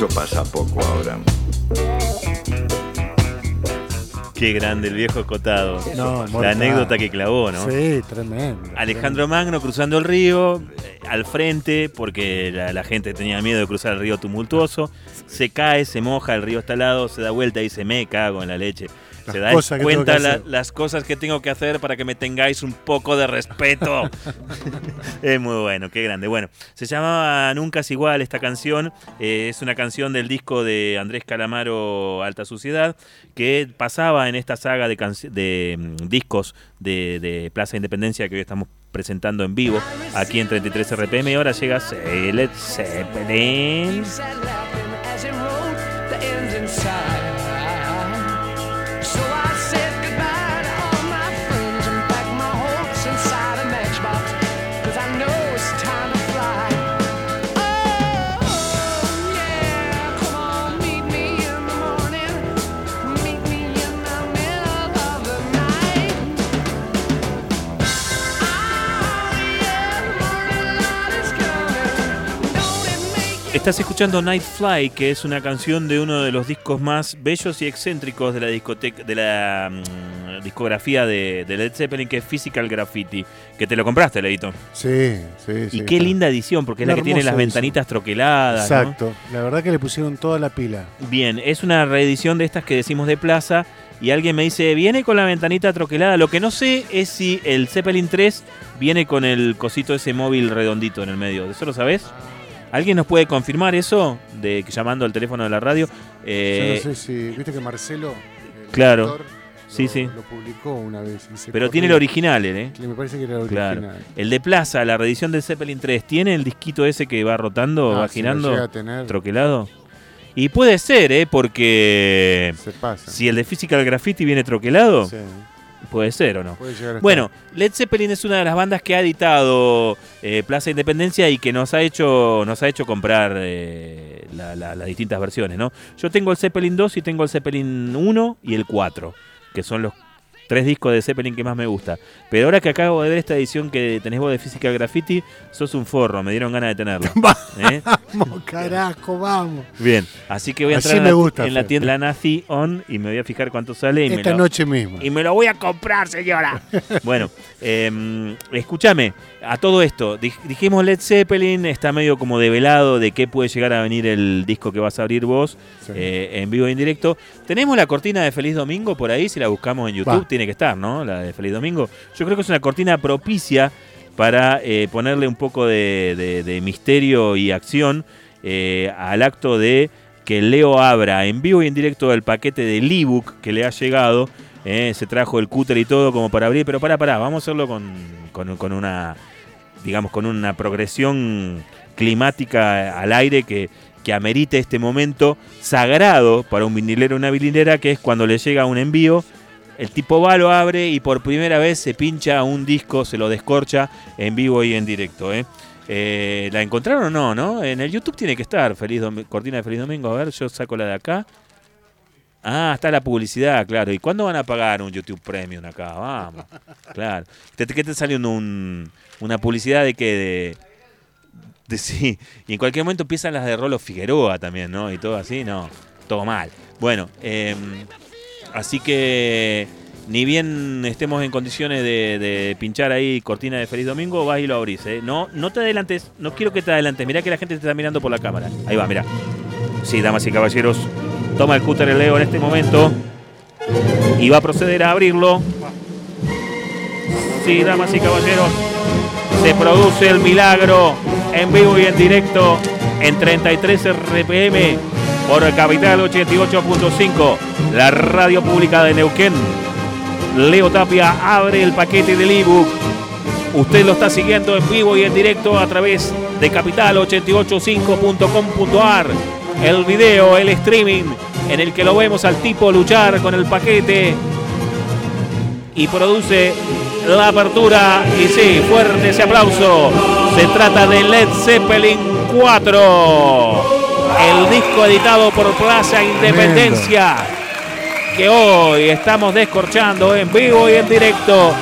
Eso pasa poco ahora. Qué grande el viejo escotado. No, la mortal. anécdota que clavó, ¿no? Sí, tremendo. Alejandro Magno cruzando el río, eh, al frente, porque la, la gente tenía miedo de cruzar el río tumultuoso. Se cae, se moja, el río está al lado, se da vuelta y dice, me cago en la leche. Se da cosas cuenta la- las cosas que tengo que hacer para que me tengáis un poco de respeto. es muy bueno, qué grande. Bueno, se llamaba Nunca es igual esta canción. eh, es una canción del disco de Andrés Calamaro Alta Suciedad que pasaba en esta saga de, mm, discos de, de Plaza Independencia que hoy estamos presentando en vivo aquí en 33 RPM y ahora llega Led Zeppelin. Estás escuchando Night Fly, que es una canción de uno de los discos más bellos y excéntricos de la discoteca, de la mm, discografía de, de Led Zeppelin, que es Physical Graffiti, que te lo compraste, Leito. Sí, sí, sí. Y qué linda edición, porque es la que tiene las ventanitas troqueladas. ¿no? Exacto. La verdad que le pusieron toda la pila. Bien, es una reedición de estas que decimos de plaza. Y alguien me dice, viene con la ventanita troquelada. Lo que no sé es si el Zeppelin 3 viene con el cosito ese móvil redondito en el medio. ¿Eso lo sabes? ¿Alguien nos puede confirmar eso? De que llamando al teléfono de la radio. Eh, Yo no sé si. Viste que Marcelo. el claro. autor, Sí, lo, sí. Lo publicó una vez. pero corrió. tiene el original, ¿eh? Me parece que era el Claro. original. El de Plaza, la reedición del Zeppelin 3, ¿tiene el disquito ese que va rotando, Ah, va si lo girando, a tener, troquelado? Y puede ser, ¿eh? Porque se pasa. si el de Physical Graffiti viene troquelado, Sí, puede ser o no. puede llegar. Bueno, Led Zeppelin es una de las bandas que ha editado eh, Plaza Independencia y que nos ha hecho, nos ha hecho comprar eh, la- la- las distintas versiones, ¿no? Yo tengo el Zeppelin 2 y tengo el Zeppelin 1 y el 4, que son los tres discos de Zeppelin que más me gusta. Pero ahora que acabo de ver esta edición que tenés vos de Physical Graffiti, sos un forro, me dieron ganas de tenerlo. ¿Eh? Vamos, carajo, vamos. Bien, así que voy a Así entrar en me la, gusta, en la Fer. tienda La Nazi On y me voy a fijar cuánto sale. Y me Esta lo- noche mismo. y me lo voy a comprar, señora. bueno, eh, escúchame, a todo esto, dij- dijimos Led Zeppelin, está medio como develado de qué puede llegar a venir el disco que vas a abrir vos Sí. eh, en vivo e en directo. Tenemos la cortina de Feliz Domingo por ahí, si la buscamos en YouTube, tiene que estar, ¿no? La de Feliz Domingo. Yo creo que es una cortina propicia para eh, ponerle un poco de, de- de misterio y acción eh, al acto de que Leo abra en vivo y en directo el paquete del ebook que le ha llegado. eh, se trajo el cúter y todo como para abrir, pero pará, pará, vamos a hacerlo con, con- con una, digamos, con una progresión climática al aire que, que amerite este momento sagrado para un vinilero o una vinilera, que es cuando le llega un envío. El tipo va, lo abre y por primera vez se pincha un disco, se lo descorcha en vivo y en directo. ¿eh? Eh, ¿La encontraron o no? no? En el YouTube tiene que estar, Feliz Cortina de Feliz Domingo. A ver, yo saco la de acá. Ah, está la publicidad, claro. ¿Y cuándo van a pagar un YouTube Premium acá? Vamos. Claro. ¿Te- ¿Qué te salió un, una publicidad de que de, de- sí? Y en cualquier momento empiezan las de Rolo Figueroa también, ¿no? Y todo así, no. Todo mal. Bueno, em, así que ni bien estemos en condiciones de, de pinchar ahí cortina de Feliz Domingo, vas y lo abrís, ¿eh? No, no te adelantes, no quiero que te adelantes. Mirá que la gente te está mirando por la cámara. Ahí va, mirá. Sí, damas y caballeros, toma el cúter el Leo en este momento y va a proceder a abrirlo. Sí, damas y caballeros, se produce el milagro en vivo y en directo en 33 RPM por Capital 88.5, la radio pública de Neuquén. Leo Tapia abre el paquete del ebook. Usted lo está siguiendo en vivo y en directo a través de capital885.com.ar. El video, el streaming, en el que lo vemos al tipo luchar con el paquete y produce la apertura. Y sí, fuerte ese aplauso. Se trata de Led Zeppelin 4, el disco editado por Plaza Independencia, que hoy estamos descorchando en vivo y en directo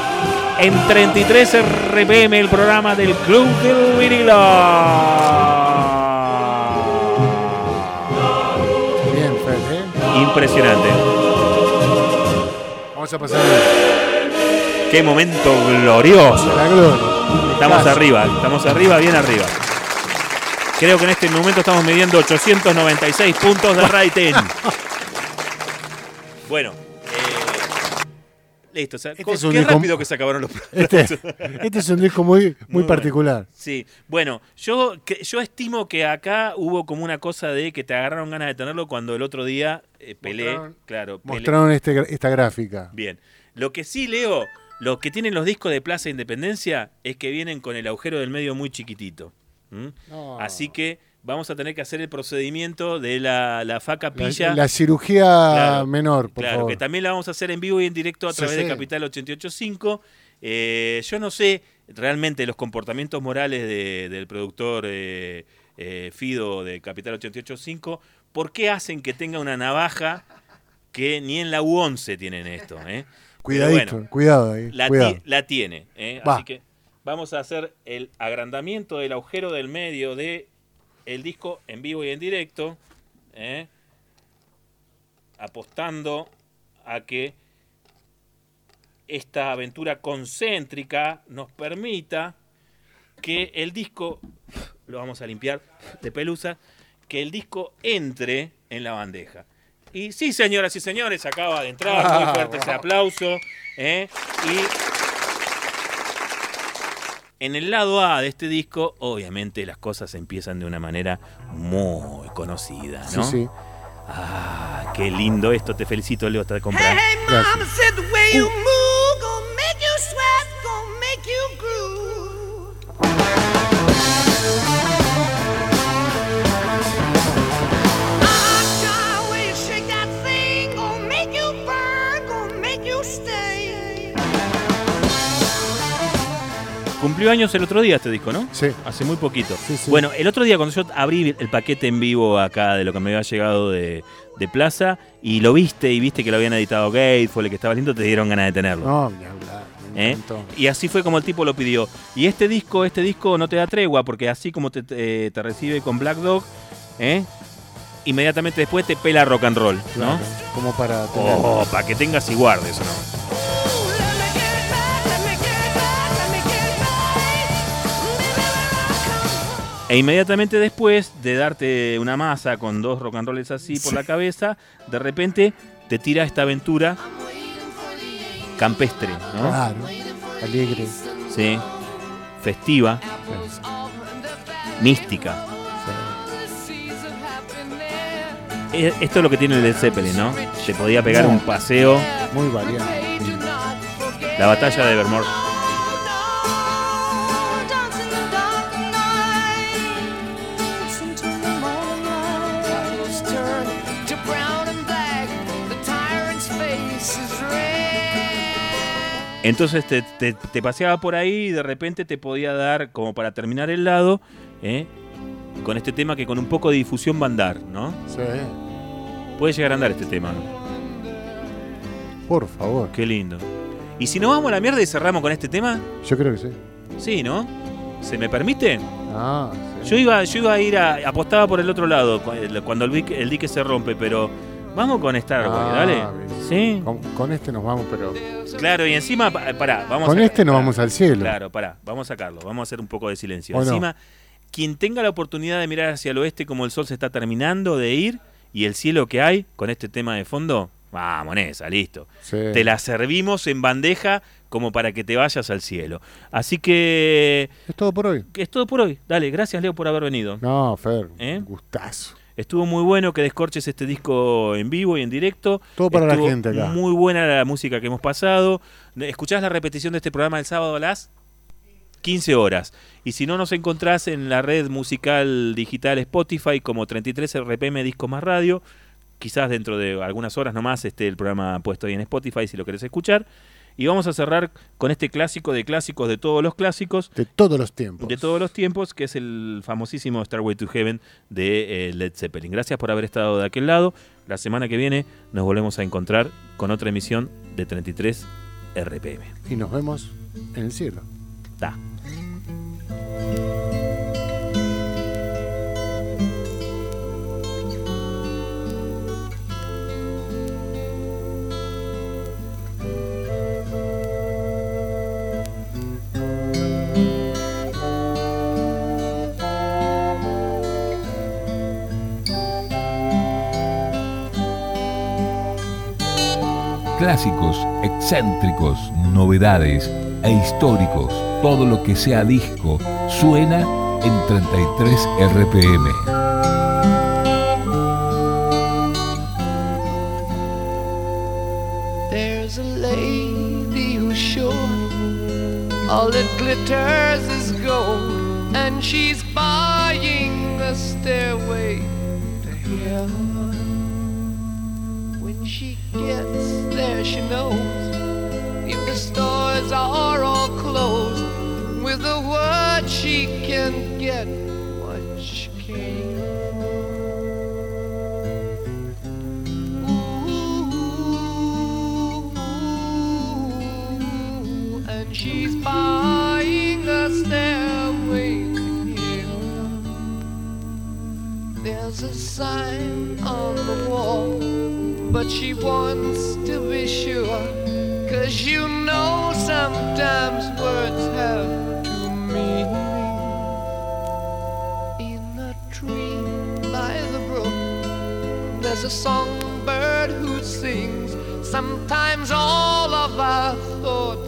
en 33 RPM, el programa del Club del Vinilo. Impresionante. Vamos a pasar Qué momento glorioso. la gloria. Estamos Casi. arriba, estamos arriba, bien arriba. Creo que en este momento estamos midiendo 896 puntos de rating. Bueno, eh, listo. o sea, Este co- es un qué disco- rápido que se acabaron los Este, este es un disco muy, muy Muy bueno. particular. Sí, bueno, yo, que- yo estimo que acá hubo como una cosa de que te agarraron ganas de tenerlo cuando el otro día eh, pelé. Mostraron- claro, pelé. Mostraron este, esta gráfica. Bien. Lo que sí leo, lo que tienen los discos de Plaza Independencia es que vienen con el agujero del medio muy chiquitito. No. Así que vamos a tener que hacer el procedimiento de la, la faca pilla. La, la cirugía Claro, menor, por claro, favor. que también la vamos a hacer en vivo y en directo a Sí, través de. Capital 885. Eh, yo no sé realmente los comportamientos morales de- del productor eh, eh, Fido de Capital 885. ¿Por qué hacen que tenga una navaja que ni en la U11 tienen esto? eh? Cuidadito, bueno, cuidado ahí. la, cuidado. ti- la tiene. Así que vamos a hacer el agrandamiento del agujero del medio de el disco en vivo y en directo. ¿eh? Apostando a que esta aventura concéntrica nos permita que el disco, lo vamos a limpiar de pelusa, que el disco entre en la bandeja. Y sí, señoras y señores, acaba de entrar, muy fuerte ese aplauso. ¿eh? Y en el lado A de este disco, obviamente las cosas empiezan de una manera muy conocida, Sí, ¿no? sí. Ah, qué lindo esto, te felicito, Leo, te comprar. Hey, Gracias. mama Cumplió años el otro día este disco, ¿no? Sí. Hace muy poquito. Sí, sí. Bueno, el otro día cuando yo abrí el paquete en vivo acá de lo que me había llegado de, de Plaza y lo viste y viste que lo habían editado Gateful y que estaba lindo, te dieron ganas de tenerlo. No, ni hablar. Me ¿Eh? Y así fue como el tipo lo pidió. Y este disco, este disco no te da tregua, porque así como te, te- te recibe con Black Dog, ¿eh? inmediatamente después te pela rock and roll, ¿no? Como para tener. Oh, para que tengas y guardes, ¿no? E inmediatamente después de darte una masa con dos rock and rolls así por la cabeza, de repente te tira esta aventura campestre, ¿no? Claro. Alegre. Sí. Festiva, mística. Esto es lo que tiene el Led Zeppelin, ¿no? Te podía pegar un paseo. Muy variante. La batalla de Evermore. Entonces te, te- te paseaba por ahí y de repente te podía dar, como para terminar el lado, ¿eh? con este tema que con un poco de difusión va a andar, ¿no? Sí. Puede llegar a andar este tema. Por favor. Qué lindo. ¿Y si nos vamos a la mierda y cerramos con este tema? Yo creo que sí. Sí, ¿no? ¿Se me permite? Ah, sí. Yo iba, yo iba a ir a. apostaba por el otro lado cuando el, el dique se rompe, pero. Vamos con Starboy, Ah, dale. Sí. Con, con este nos vamos, pero. Claro, y encima, pa- pará, vamos Con a- este nos pará. vamos al cielo. Claro, pará, vamos a sacarlo, vamos a hacer un poco de silencio. ¿O no? Encima, quien tenga la oportunidad de mirar hacia el oeste como el sol se está terminando de ir y el cielo que hay con este tema de fondo, vamos, en esa, listo. Sí. Te la servimos en bandeja como para que te vayas al cielo. Así que Es todo por hoy. es todo por hoy. Dale, gracias Leo por haber venido. No, Fer. ¿Eh? un Gustazo. Estuvo muy bueno que descorches este disco en vivo y en directo. Todo para la gente acá. Muy buena la música que hemos pasado. ¿Escuchás la repetición de este programa el sábado a las 15 horas? Y si no nos encontrás en la red musical digital Spotify como 33 RPM Disco Más Radio, quizás dentro de algunas horas nomás esté el programa puesto ahí en Spotify si lo querés escuchar. Y vamos a cerrar con este clásico de clásicos de todos los clásicos, De todos los tiempos. de todos los tiempos, que es el famosísimo Starway to Heaven de eh, Led Zeppelin. Gracias por haber estado de aquel lado. La semana que viene nos volvemos a encontrar con otra emisión de 33 RPM. Y nos vemos en el cielo. Da. Clásicos, excéntricos, novedades e históricos. Todo lo que sea disco suena en 33 RPM. There's a lady who's sure all that glitters is gold, and she's buying the stairway to heaven. When she gets there, she knows if the stores are all closed, with a word she can get what she came Ooh, and she's buying a stairway heaven. There's a sign on the wall, but she wants sure. Cause you know sometimes words have two meanings. In a tree by the brook, there's a songbird who sings. Sometimes all of our thoughts